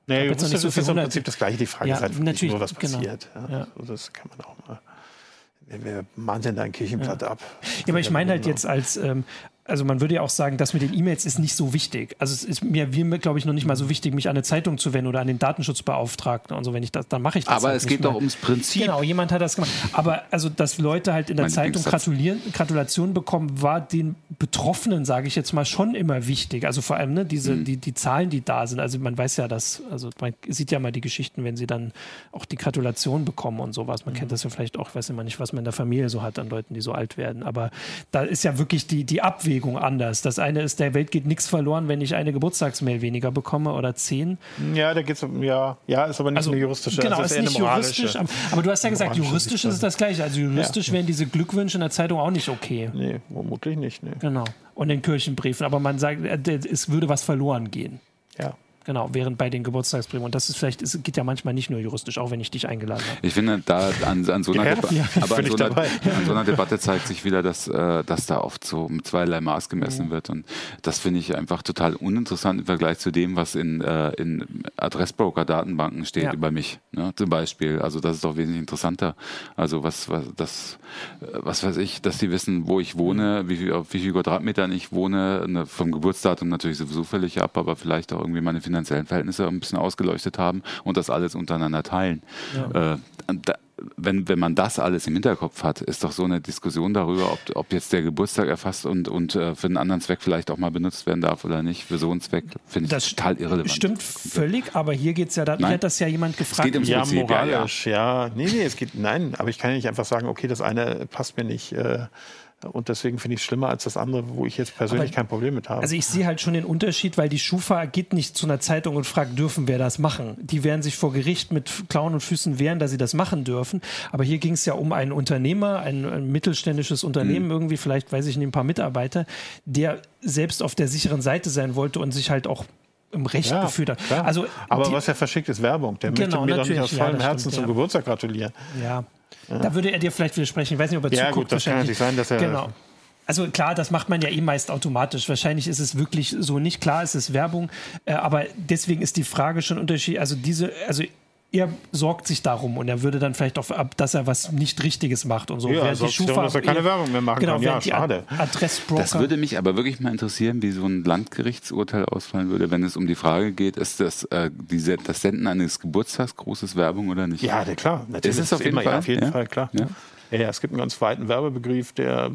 Nee, das ist so im Prinzip das Gleiche. Die Frage ja, ist halt natürlich, nur, was genau. passiert. Genau. Ja. Also das kann man auch mal. Wir mahnen denn da ein Kirchenblatt ab. Ja, aber ich meine halt jetzt als, ähm, also man würde ja auch sagen, das mit den E-Mails ist nicht so wichtig. Also es ist mir, mir glaube ich, noch nicht mal so wichtig, mich an eine Zeitung zu wenden oder an den Datenschutzbeauftragten und so. Wenn ich das, dann mache ich das. Aber halt es geht mehr. doch ums Prinzip. Genau, jemand hat das gemacht. Aber also, dass Leute halt in der Meine Zeitung gratulieren, Gratulationen bekommen, war den Betroffenen, sage ich jetzt mal, schon immer wichtig. Also vor allem ne, diese, mhm. die, die Zahlen, die da sind. Also man weiß ja, dass, also man sieht ja mal die Geschichten, wenn sie dann auch die Gratulation bekommen und sowas. Man mhm. kennt das ja vielleicht auch, weiß immer nicht, was man in der Familie so hat an Leuten, die so alt werden. Aber da ist ja wirklich die, die Abwägung anders. Das eine ist, der Welt geht nichts verloren, wenn ich eine Geburtstagsmail weniger bekomme oder zehn. Ja, da geht es um, ja, ja, ist aber nicht also, eine juristische. Genau, ist, ist nicht juristisch. Aber, aber, du hast ja gesagt, juristisch ist es das Gleiche. Also juristisch ja. wären diese Glückwünsche in der Zeitung auch nicht okay. Nee, vermutlich nicht. Nee. Genau. Und in Kirchenbriefen. Aber man sagt, äh, es würde was verloren gehen. Ja. Genau, während bei den Geburtstagsbriefen. Und das ist vielleicht, es geht ja manchmal nicht nur juristisch, auch wenn ich dich eingeladen habe. Ich finde, da an, an so einer, Deba ja, aber an so einer, an so einer, Debatte zeigt sich wieder, dass, äh, dass da oft so mit zweierlei Maß gemessen mhm. wird. Und das finde ich einfach total uninteressant im Vergleich zu dem, was in, äh, in Adressbroker-Datenbanken steht ja. über mich. Ne? Zum Beispiel. Also das ist doch wesentlich interessanter. Also was, was, das, was weiß ich, dass die wissen, wo ich wohne, wie viel, auf wie viel Quadratmetern ich wohne, ne, vom Geburtsdatum natürlich sowieso völlig ab, aber vielleicht auch irgendwie meine Finanzierung finanziellen Verhältnisse ein bisschen ausgeleuchtet haben und das alles untereinander teilen. Ja. Äh, da, wenn, wenn man das alles im Hinterkopf hat, ist doch so eine Diskussion darüber, ob, ob jetzt der Geburtstag erfasst und, und äh, für einen anderen Zweck vielleicht auch mal benutzt werden darf oder nicht. Für so einen Zweck finde ich das total irrelevant. Stimmt völlig, aber hier geht es ja, da hat das ja jemand gefragt. Es geht ums ja, Prinzip, moralisch, ja, ja. ja. Nee, nee, es geht, nein, aber ich kann ja nicht einfach sagen, okay, das eine passt mir nicht. Äh, Und deswegen finde ich es schlimmer als das andere, wo ich jetzt persönlich Aber, kein Problem mit habe. Also ich sehe halt schon den Unterschied, weil die Schufa geht nicht zu einer Zeitung und fragt, dürfen wir das machen? Die werden sich vor Gericht mit Klauen und Füßen wehren, dass sie das machen dürfen. Aber hier ging es ja um einen Unternehmer, ein, ein mittelständisches Unternehmen, mhm. irgendwie, vielleicht weiß ich nicht, ein paar Mitarbeiter, der selbst auf der sicheren Seite sein wollte und sich halt auch im Recht ja, gefühlt hat. Also, Aber die, was er verschickt, ist Werbung. Der genau, möchte mir doch nicht aus vollem ja, Herzen stimmt, zum ja. Geburtstag gratulieren. Ja, ja. Da würde er dir vielleicht widersprechen. Ich weiß nicht, ob er ja, zuguckt. Gut, das kann natürlich sein, dass er. Genau. Also klar, das macht man ja eh meist automatisch. Wahrscheinlich ist es wirklich so nicht klar, es ist Werbung, äh, aber deswegen ist die Frage schon unterschiedlich. Also diese, also er sorgt sich darum und er würde dann vielleicht auch ab, dass er was nicht Richtiges macht und so. Ja, während die Schufa, darum, dass er keine Werbung mehr machen genau, kann. Ja, schade. Adressbroker. Das würde mich aber wirklich mal interessieren, wie so ein Landgerichtsurteil ausfallen würde, wenn es um die Frage geht, ist das, äh, diese, das Senden eines Geburtstags großes Werbung oder nicht? Ja, klar. Natürlich. Ist es auf jeden, Fall? auf jeden Fall, klar. Ja? Ja, ja, es gibt einen ganz weiten Werbebegriff, der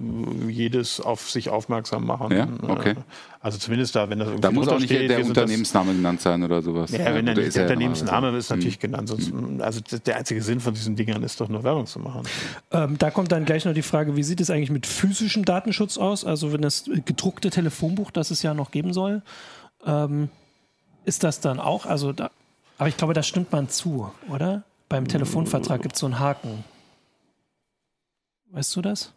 jedes auf sich aufmerksam machen. Ja, okay. Also zumindest da, wenn das irgendwie Da muss auch nicht steht, der Unternehmensname genannt sein oder sowas. Ja, wenn dann der, der Unternehmensname ist natürlich mhm. genannt. Sonst, also der einzige Sinn von diesen Dingern ist doch nur Werbung zu machen. Ähm, da kommt dann gleich noch die Frage, wie sieht es eigentlich mit physischem Datenschutz aus? Also wenn das gedruckte Telefonbuch, das es ja noch geben soll, ähm, ist das dann auch? Also da, aber ich glaube, da stimmt man zu, oder? Beim Telefonvertrag gibt es so einen Haken. Weißt du das?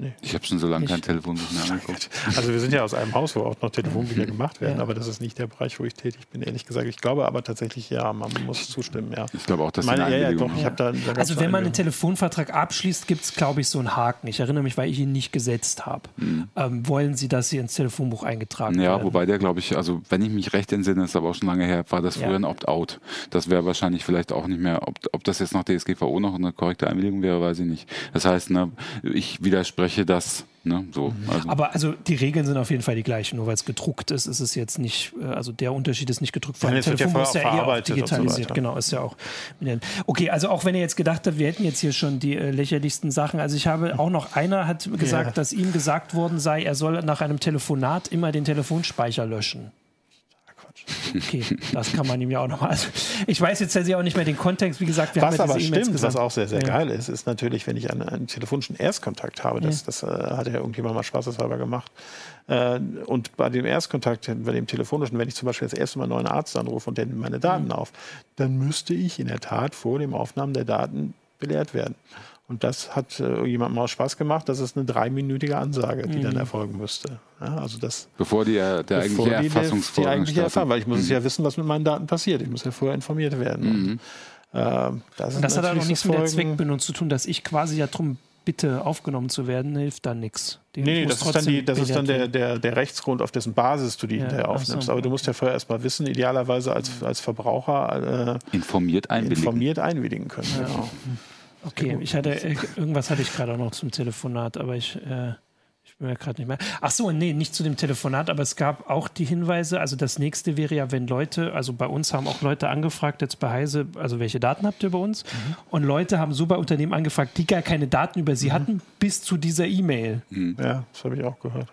Nee. Ich habe schon so lange kein Telefonbuch mehr angeguckt. Also wir sind ja aus einem Haus, wo auch noch Telefonbücher gemacht werden, ja. aber das ist nicht der Bereich, wo ich tätig bin, ehrlich gesagt. Ich glaube aber tatsächlich, ja, man muss zustimmen, ja. Ich glaube auch, dass Meine, ja, ja, doch, ich da, da Also wenn man einen Telefonvertrag abschließt, gibt es, glaube ich, so einen Haken. Ich erinnere mich, weil ich ihn nicht gesetzt habe. Mhm. Ähm, wollen Sie, dass Sie ins Telefonbuch eingetragen ja, werden? Ja, wobei der, glaube ich, also wenn ich mich recht entsinne, ist aber auch schon lange her, war das früher ein Opt-out. Das wäre wahrscheinlich vielleicht auch nicht mehr, ob, ob das jetzt nach DSGVO noch eine korrekte Einwilligung wäre, weiß ich nicht. Das heißt, ne, ich widerspreche das Ne? So, also. Aber also die Regeln sind auf jeden Fall die gleichen, nur weil es gedruckt ist, ist es jetzt nicht, äh, also der Unterschied ist nicht gedruckt. Vor allem Telefon ja ist ja eher auch digitalisiert, so genau, ist ja auch. Okay, also auch wenn ihr jetzt gedacht habt, wir hätten jetzt hier schon die äh, lächerlichsten Sachen, also ich habe auch noch einer hat gesagt, ja. dass ihm gesagt worden sei, er soll nach einem Telefonat immer den Telefonspeicher löschen. Okay, das kann man ihm ja auch nochmal. Also ich weiß jetzt ja auch nicht mehr den Kontext. Wie gesagt, wir was haben ja aber stimmt, gesagt. was auch sehr, sehr ja. geil ist, ist natürlich, wenn ich einen, einen telefonischen Erstkontakt habe. Das, ja. das äh, hat ja irgendjemand mal spaßeshalber gemacht. Äh, und bei dem Erstkontakt, bei dem telefonischen, wenn ich zum Beispiel das erste Mal einen neuen Arzt anrufe und der nimmt meine Daten mhm. auf, dann müsste ich in der Tat vor dem Aufnahmen der Daten belehrt werden. Und das hat äh, jemandem mal Spaß gemacht. Das ist eine dreiminütige Ansage, die mhm. dann erfolgen müsste. Ja, also das, bevor die, äh, der bevor eigentliche Erfassungsvorgang die, die eigentliche Erfahrung, weil ich muss mhm. ja wissen, was mit meinen Daten passiert. Ich muss ja vorher informiert werden. Mhm. Und, äh, das, Und das hat auch noch nichts mit der Zweckbindung zu tun, dass ich quasi ja drum bitte aufgenommen zu werden, hilft dann nichts. Nee, nee das, ist dann, die, das ist dann der, der, der Rechtsgrund, auf dessen Basis du die ja, hinterher aufnimmst. So. Aber du musst ja vorher erstmal wissen, idealerweise als, als Verbraucher äh, informiert einwilligen, informiert einwilligen können. Ja. Genau. Okay, ich hatte äh, irgendwas hatte ich gerade auch noch zum Telefonat, aber ich, äh, ich bin mir gerade nicht mehr. Ach so, nee, nicht zu dem Telefonat, aber es gab auch die Hinweise. Also das nächste wäre ja, wenn Leute, also bei uns haben auch Leute angefragt jetzt bei Heise, also welche Daten habt ihr bei uns? Mhm. Und Leute haben so bei Unternehmen angefragt, die gar keine Daten über sie mhm. hatten, bis zu dieser E-Mail. Mhm. Ja, das habe ich auch gehört.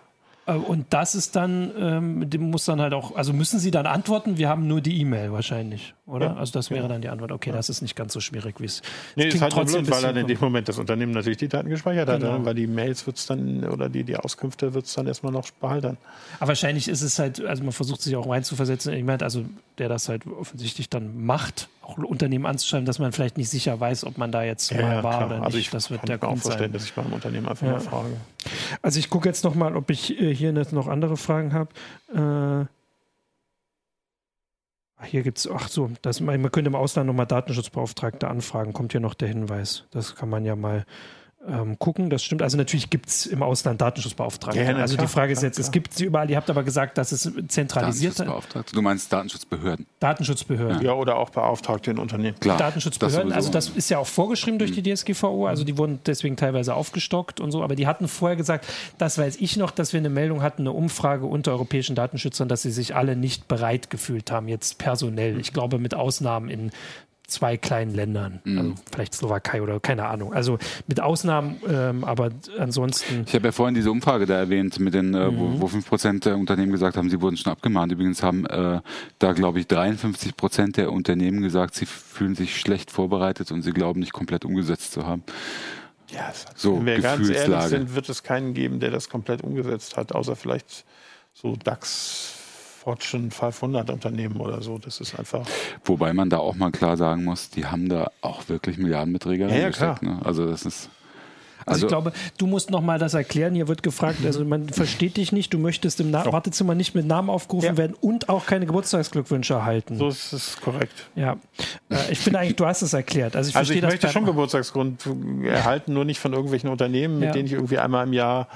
Äh, und das ist dann, ähm, dem muss dann halt auch, also müssen Sie dann antworten, wir haben nur die E-Mail wahrscheinlich, oder? Ja, also das wäre ja. dann die Antwort. Okay, ja. das ist nicht ganz so schwierig, wie es Nee, ist halt trotzdem blöd, weil dann in dem Moment das Unternehmen natürlich die Daten gespeichert genau. hat, weil die Mails wird es dann, oder die, die Auskünfte wird es dann erstmal noch behalten. Aber wahrscheinlich ist es halt, also man versucht sich auch reinzuversetzen, ich meine, also der das halt offensichtlich dann macht, auch Unternehmen anzuschreiben, dass man vielleicht nicht sicher weiß, ob man da jetzt ja, mal war klar. oder nicht. Also ich das wird der auch vorstellen, sein. dass ich beim Unternehmen einfach mal frage. Also ich gucke jetzt noch mal, ob ich äh, hier noch andere Fragen habe. Äh, hier gibt es, ach so, das, man könnte im Ausland nochmal Datenschutzbeauftragte anfragen, kommt hier noch der Hinweis. Das kann man ja mal ähm, gucken. Das stimmt. Also natürlich gibt es im Ausland Datenschutzbeauftragte. Ja, also klar, die Frage ist jetzt, klar. es gibt sie überall, ihr habt aber gesagt, dass es zentralisiert Datenschutzbeauftragte. Du meinst Datenschutzbehörden. Datenschutzbehörden. Ja, oder auch Beauftragte in Unternehmen. Klar. Datenschutzbehörden, das also das ist ja auch vorgeschrieben durch die DSGVO, also die wurden deswegen teilweise aufgestockt und so, aber die hatten vorher gesagt, das weiß ich noch, dass wir eine Meldung hatten, eine Umfrage unter europäischen Datenschützern, dass sie sich alle nicht bereit gefühlt haben, jetzt personell. Ich glaube, mit Ausnahmen in zwei kleinen Ländern, mhm. also vielleicht Slowakei oder keine Ahnung. Also mit Ausnahmen, ähm, aber ansonsten. Ich habe ja vorhin diese Umfrage da erwähnt, mit den, äh, mhm. wo, fünf Prozent der Unternehmen gesagt haben, sie wurden schon abgemahnt. Übrigens haben äh, da, glaube ich, 53 Prozent der Unternehmen gesagt, sie fühlen sich schlecht vorbereitet und sie glauben nicht komplett umgesetzt zu haben. Ja, so wenn wir ganz ehrlich sind, wird es keinen geben, der das komplett umgesetzt hat, außer vielleicht so DAX Fortune 500 Unternehmen oder so. Das ist einfach. Wobei man da auch mal klar sagen muss, die haben da auch wirklich Milliardenbeträge ja, ja, klar. Ne? Also das ist. Also, also, ich glaube, du musst noch mal das erklären. Hier wird gefragt, also man versteht dich nicht, du möchtest im Na oh. Wartezimmer nicht mit Namen aufgerufen ja. werden und auch keine Geburtstagsglückwünsche erhalten. So ist es korrekt. Ja, äh, ich finde eigentlich, du hast es erklärt. Also ich, also ich möchte schon Geburtstagsgrund erhalten, nur nicht von irgendwelchen Unternehmen, mit ja. denen ich irgendwie einmal im Jahr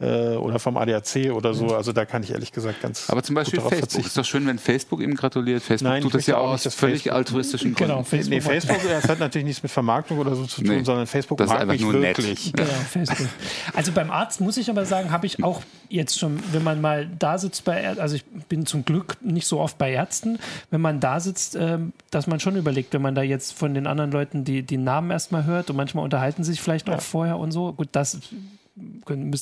äh, oder vom ADAC oder so. Also da kann ich ehrlich gesagt ganz. Aber zum Beispiel Facebook. Ist doch schön, wenn Facebook ihm gratuliert. Facebook Nein, tut das ja auch aus völlig Facebook. altruistischen Gründen. Genau, Facebook. Nee, Facebook, das hat natürlich nichts mit Vermarktung oder so zu tun, nee, sondern Facebook das mag mich wirklich. Genau, Facebook. Also beim Arzt muss ich aber sagen, habe ich auch jetzt schon, wenn man mal da sitzt bei, also ich bin zum Glück nicht so oft bei Ärzten, wenn man da sitzt, ähm, dass man schon überlegt, wenn man da jetzt von den anderen Leuten die, die Namen erstmal hört und manchmal unterhalten sich vielleicht auch vorher und so. Gut, das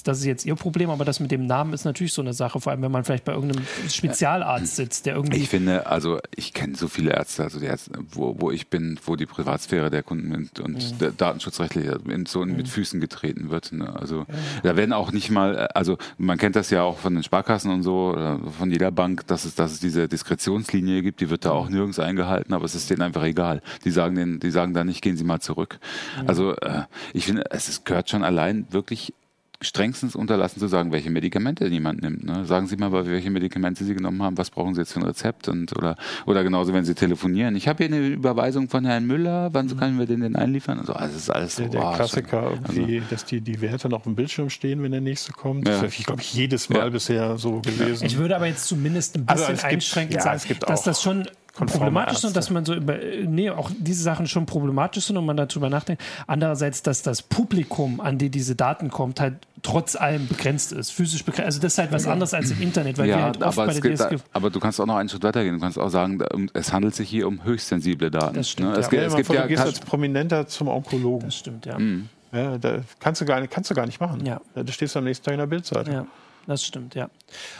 das ist jetzt ihr Problem, aber das mit dem Namen ist natürlich so eine Sache, vor allem wenn man vielleicht bei irgendeinem Spezialarzt sitzt, der irgendwie. Ich finde, also ich kenne so viele Ärzte, also die Ärzte, wo, wo ich bin, wo die Privatsphäre der Kunden und, und mhm. der datenschutzrechtlich so mhm. mit Füßen getreten wird. Ne? Also ja. da werden auch nicht mal, also man kennt das ja auch von den Sparkassen und so, von jeder Bank, dass es, dass es diese Diskretionslinie gibt, die wird da auch mhm. nirgends eingehalten, aber es ist denen einfach egal. Die sagen denen, die sagen da nicht, gehen Sie mal zurück. Mhm. Also äh, ich finde, es ist, gehört schon allein wirklich strengstens unterlassen zu sagen, welche Medikamente jemand nimmt. Ne? Sagen Sie mal, welche Medikamente Sie genommen haben, was brauchen Sie jetzt für ein Rezept und oder oder genauso, wenn Sie telefonieren. Ich habe hier eine Überweisung von Herrn Müller, wann mhm. können wir den denn einliefern? Also, das ist alles so. Der, der oh, Klassiker, irgendwie, also, dass die, die Werte noch auf dem Bildschirm stehen, wenn der nächste kommt. Ja. Das habe ich, glaube ich, jedes Mal ja. bisher so gelesen. Ich würde aber jetzt zumindest ein also bisschen also einschränkend gibt, sagen, dass das schon problematisch sind, dass man so über, nee, auch diese Sachen schon problematisch sind und man darüber nachdenkt. Andererseits, dass das Publikum, an die diese Daten kommt, halt trotz allem begrenzt ist, physisch begrenzt. Also das ist halt was anderes als im Internet, weil ja, wir halt oft bei der DSG... Da, aber du kannst auch noch einen Schritt weitergehen. Du kannst auch sagen, es handelt sich hier um höchst sensible Daten. Das stimmt, ne? es, ja. es gibt, ja, du gehst als Prominenter zum Onkologen. Das stimmt, ja. Mhm. Ja, da kannst du gar nicht, kannst du gar nicht machen. Ja. Da stehst du am nächsten Tag in der Bildseite. Ja das stimmt, ja.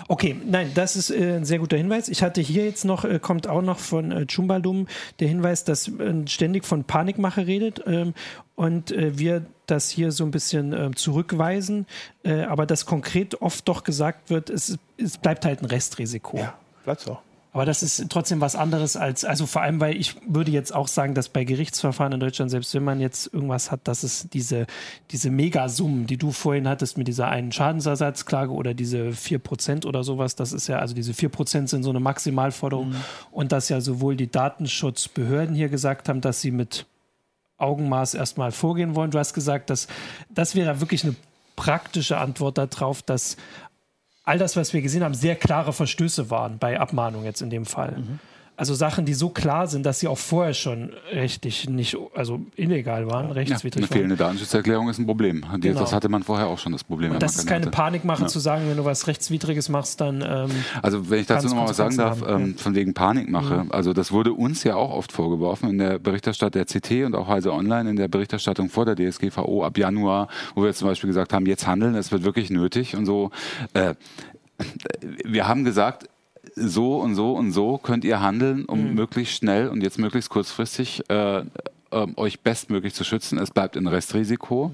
Okay, nein, das ist äh, ein sehr guter Hinweis. Ich hatte hier jetzt noch, äh, kommt auch noch von äh, Chumbaldum der Hinweis, dass äh, ständig von Panikmache redet ähm, und äh, wir das hier so ein bisschen äh, zurückweisen, äh, aber dass konkret oft doch gesagt wird, es, es bleibt halt ein Restrisiko. Ja, bleibt so. Aber das ist trotzdem was anderes als, also vor allem, weil ich würde jetzt auch sagen, dass bei Gerichtsverfahren in Deutschland, selbst wenn man jetzt irgendwas hat, dass es diese, diese Megasummen, die du vorhin hattest mit dieser einen Schadensersatzklage oder diese 4% oder sowas, das ist ja, also diese 4% sind so eine Maximalforderung mhm. und dass ja sowohl die Datenschutzbehörden hier gesagt haben, dass sie mit Augenmaß erstmal vorgehen wollen. Du hast gesagt, dass das wäre wirklich eine praktische Antwort darauf, dass all das, was wir gesehen haben, sehr klare Verstöße waren bei Abmahnung jetzt in dem Fall. Mhm. Also Sachen, die so klar sind, dass sie auch vorher schon rechtlich nicht, also illegal waren, rechtswidrig ja, eine fehlende Datenschutzerklärung ist ein Problem. Genau. Das hatte man vorher auch schon das Problem. Und das ist keine hatte. Panikmache ja. zu sagen, wenn du was rechtswidriges machst, dann. Ähm, also wenn ich dazu nochmal was sagen darf, ähm, von wegen Panikmache. Mhm. Also das wurde uns ja auch oft vorgeworfen in der Berichterstattung der CT und auch Heise Online in der Berichterstattung vor der DSGVO ab Januar, wo wir zum Beispiel gesagt haben, jetzt handeln, es wird wirklich nötig und so. Äh, wir haben gesagt, so und so und so könnt ihr handeln, um mhm. möglichst schnell und jetzt möglichst kurzfristig äh, ähm, euch bestmöglich zu schützen. Es bleibt ein Restrisiko.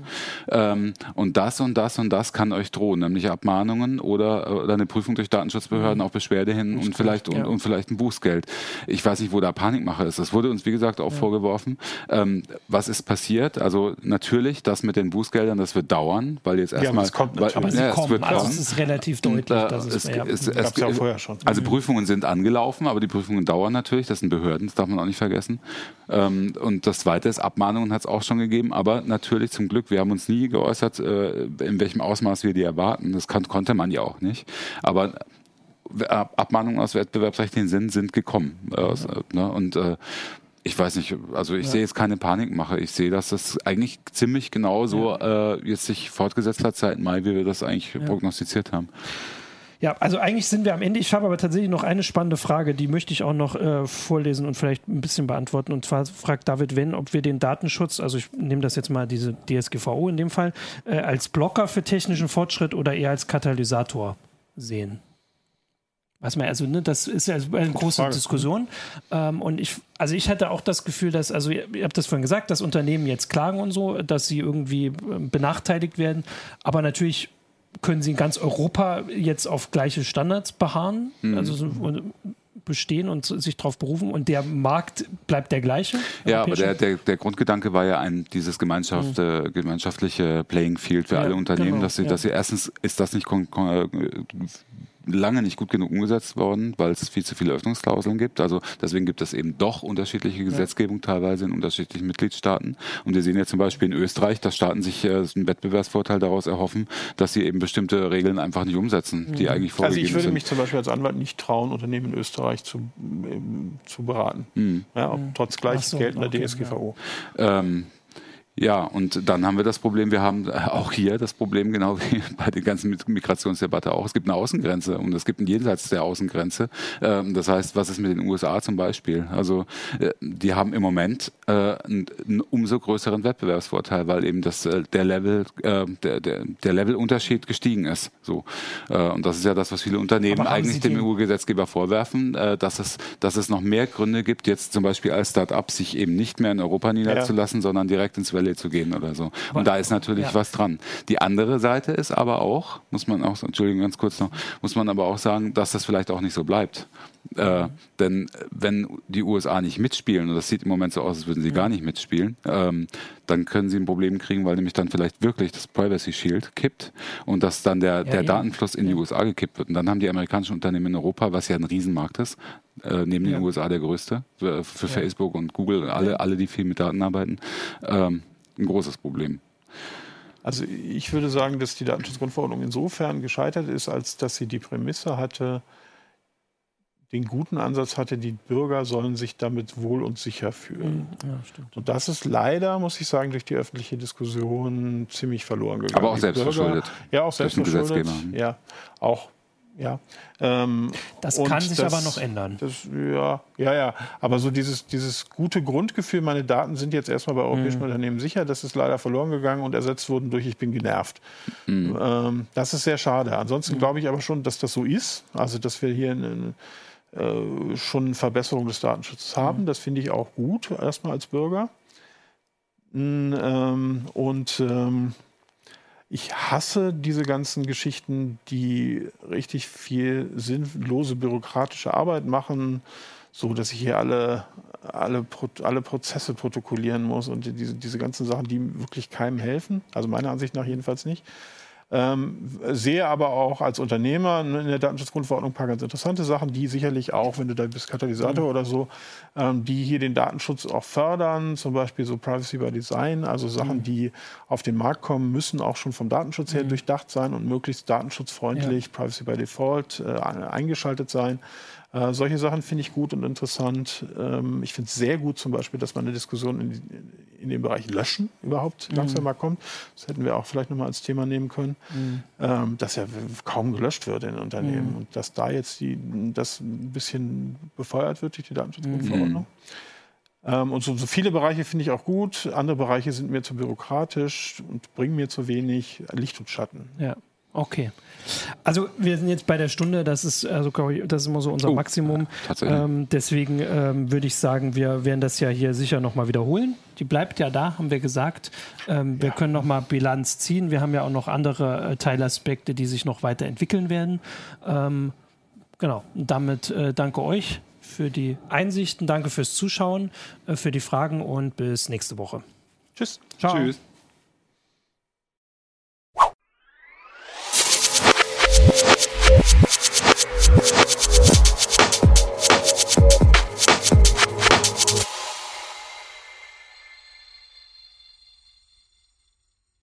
Ähm, und das und das und das kann euch drohen, nämlich Abmahnungen oder, oder eine Prüfung durch Datenschutzbehörden mhm. auf Beschwerde hin und vielleicht, ja. und, und, vielleicht ein Bußgeld. Ich weiß nicht, wo da Panikmache ist. Das wurde uns, wie gesagt, auch ja. vorgeworfen. Ähm, was ist passiert? Also natürlich, das mit den Bußgeldern, das wird dauern, weil jetzt erstmal... Ja, aber es kommt ja, kommen. Es wird also es ist relativ deutlich. Und, äh, es, ja, es, es, ja vorher schon. Also mhm. Prüfungen sind angelaufen, aber die Prüfungen dauern natürlich. Das sind Behörden, das darf man auch nicht vergessen. Ähm, und das Zweite ist, Abmahnungen hat es auch schon gegeben, aber natürlich zum Glück, wir haben uns nie geäußert, äh, in welchem Ausmaß wir die erwarten. Das kann, konnte man ja auch nicht. Aber äh, Abmahnungen aus wettbewerbsrechtlichen Sinn sind gekommen. Äh, ne? Und ich weiß nicht, also ich ja. sehe jetzt keine Panikmache. Ich sehe, dass das eigentlich ziemlich genau so ja. äh, jetzt sich fortgesetzt hat seit Mai, wie wir das eigentlich ja. prognostiziert haben. Ja, also eigentlich sind wir am Ende. Ich habe aber tatsächlich noch eine spannende Frage, die möchte ich auch noch äh, vorlesen und vielleicht ein bisschen beantworten. Und zwar fragt David Wenn, ob wir den Datenschutz, also ich nehme das jetzt mal diese DSGVO in dem Fall, äh, als Blocker für technischen Fortschritt oder eher als Katalysator sehen. Was man, also, ne, das ist ja eine große Frage. Diskussion. Ähm, und ich, also ich hatte auch das Gefühl, dass, also ihr, ihr habt das vorhin gesagt, dass Unternehmen jetzt klagen und so, dass sie irgendwie ähm, benachteiligt werden. Aber natürlich können sie in ganz Europa jetzt auf gleiche Standards beharren. Mhm. Also so, bestehen und sich darauf berufen und der Markt bleibt der gleiche? Ja, aber der, der, der Grundgedanke war ja ein, dieses Gemeinschaft, mhm. äh, gemeinschaftliche Playing Field für ja, alle Unternehmen, genau, dass sie, ja. dass sie erstens ist das nicht lange nicht gut genug umgesetzt worden, weil es viel zu viele Öffnungsklauseln gibt. Also deswegen gibt es eben doch unterschiedliche Gesetzgebung teilweise in unterschiedlichen Mitgliedstaaten. Und wir sehen ja zum Beispiel in Österreich, dass Staaten sich äh, einen Wettbewerbsvorteil daraus erhoffen, dass sie eben bestimmte Regeln einfach nicht umsetzen, die mhm. eigentlich vorgegeben sind. Also ich würde sind. mich zum Beispiel als Anwalt nicht trauen, Unternehmen in Österreich zu, äh, zu beraten. Mhm. Ja, ob, trotz gleich so, geltender okay, DSGVO. Ja. Ähm, ja, und dann haben wir das Problem, wir haben auch hier das Problem, genau wie bei der ganzen Migrationsdebatte auch, es gibt eine Außengrenze und es gibt ein Jenseits der Außengrenze. Ähm, das heißt, was ist mit den USA zum Beispiel? Also äh, die haben im Moment äh, einen umso größeren Wettbewerbsvorteil, weil eben das, äh, der Level, der, der, der Levelunterschied gestiegen ist. So. Und das ist ja das, was viele Unternehmen eigentlich dem EU-Gesetzgeber vorwerfen, dass es, dass es noch mehr Gründe gibt, jetzt zum Beispiel als Start-up sich eben nicht mehr in Europa niederzulassen, ja. sondern direkt ins Welt Quelle zu gehen oder so. Und da ist natürlich ja. was dran. Die andere Seite ist aber auch, muss man auch, Entschuldigung, ganz kurz noch, muss man aber auch sagen, dass das vielleicht auch nicht so bleibt. Äh, denn wenn die USA nicht mitspielen, und das sieht im Moment so aus, als würden sie ja. gar nicht mitspielen, ähm, dann können sie ein Problem kriegen, weil nämlich dann vielleicht wirklich das Privacy Shield kippt und dass dann der, ja, der ja. Datenfluss in die USA gekippt wird. Und dann haben die amerikanischen Unternehmen in Europa, was ja ein Riesenmarkt ist, äh, neben den USA der größte, für, für Facebook und Google, alle, alle, die viel mit Daten arbeiten, ähm, ein großes Problem. Also ich würde sagen, dass die Datenschutzgrundverordnung insofern gescheitert ist, als dass sie die Prämisse hatte, den guten Ansatz hatte, die Bürger sollen sich damit wohl und sicher fühlen. Mhm. Ja, stimmt. Und das ist leider, muss ich sagen, durch die öffentliche Diskussion ziemlich verloren gegangen. Aber auch selbst verschuldet. Ja, auch selbst verschuldet. Ja, auch ja. Ähm, das kann sich das, aber noch ändern. Das, ja, ja, ja. Aber so dieses, dieses gute Grundgefühl, meine Daten sind jetzt erstmal bei europäischen mhm. Unternehmen sicher, das ist leider verloren gegangen und ersetzt wurden durch ich bin genervt. Mhm. Ähm, das ist sehr schade. Ansonsten mhm. glaube ich aber schon, dass das so ist. Also, dass wir hier eine, äh, schon eine Verbesserung des Datenschutzes haben. Mhm. Das finde ich auch gut, erstmal als Bürger. Ähm, und ähm, ich hasse diese ganzen Geschichten, die richtig viel sinnlose bürokratische Arbeit machen, so dass ich hier alle, alle, alle Prozesse protokollieren muss und diese, diese ganzen Sachen, die wirklich keinem helfen. Also meiner Ansicht nach jedenfalls nicht. Ähm, sehe aber auch als Unternehmer in der Datenschutzgrundverordnung ein paar ganz interessante Sachen, die sicherlich auch, wenn du da bist, Katalysator mhm. oder so, ähm, die hier den Datenschutz auch fördern, zum Beispiel so Privacy by Design, also Sachen, mhm. die auf den Markt kommen, müssen auch schon vom Datenschutz her mhm. durchdacht sein und möglichst datenschutzfreundlich, ja. Privacy by Default äh, eingeschaltet sein. Äh, solche Sachen finde ich gut und interessant. Ähm, ich finde es sehr gut zum Beispiel, dass man eine Diskussion in, in dem Bereich Löschen überhaupt mhm. langsam mal kommt. Das hätten wir auch vielleicht nochmal als Thema nehmen können. Mhm. Ähm, dass ja kaum gelöscht wird in Unternehmen mhm. und dass da jetzt die, das ein bisschen befeuert wird durch die Datenschutzgrundverordnung. Mhm. Ähm, und so, so, viele Bereiche finde ich auch gut. Andere Bereiche sind mir zu bürokratisch und bringen mir zu wenig Licht und Schatten. Ja. Okay. Also wir sind jetzt bei der Stunde, das ist also das ist immer so unser oh, Maximum. Ähm, deswegen ähm, würde ich sagen, wir werden das ja hier sicher nochmal wiederholen. Die bleibt ja da, haben wir gesagt. Ähm, wir ja. können nochmal Bilanz ziehen. Wir haben ja auch noch andere äh, Teilaspekte, die sich noch weiterentwickeln werden. Ähm, genau. Und damit äh, danke euch für die Einsichten, danke fürs Zuschauen, äh, für die Fragen und bis nächste Woche. Tschüss. Ciao. Tschüss.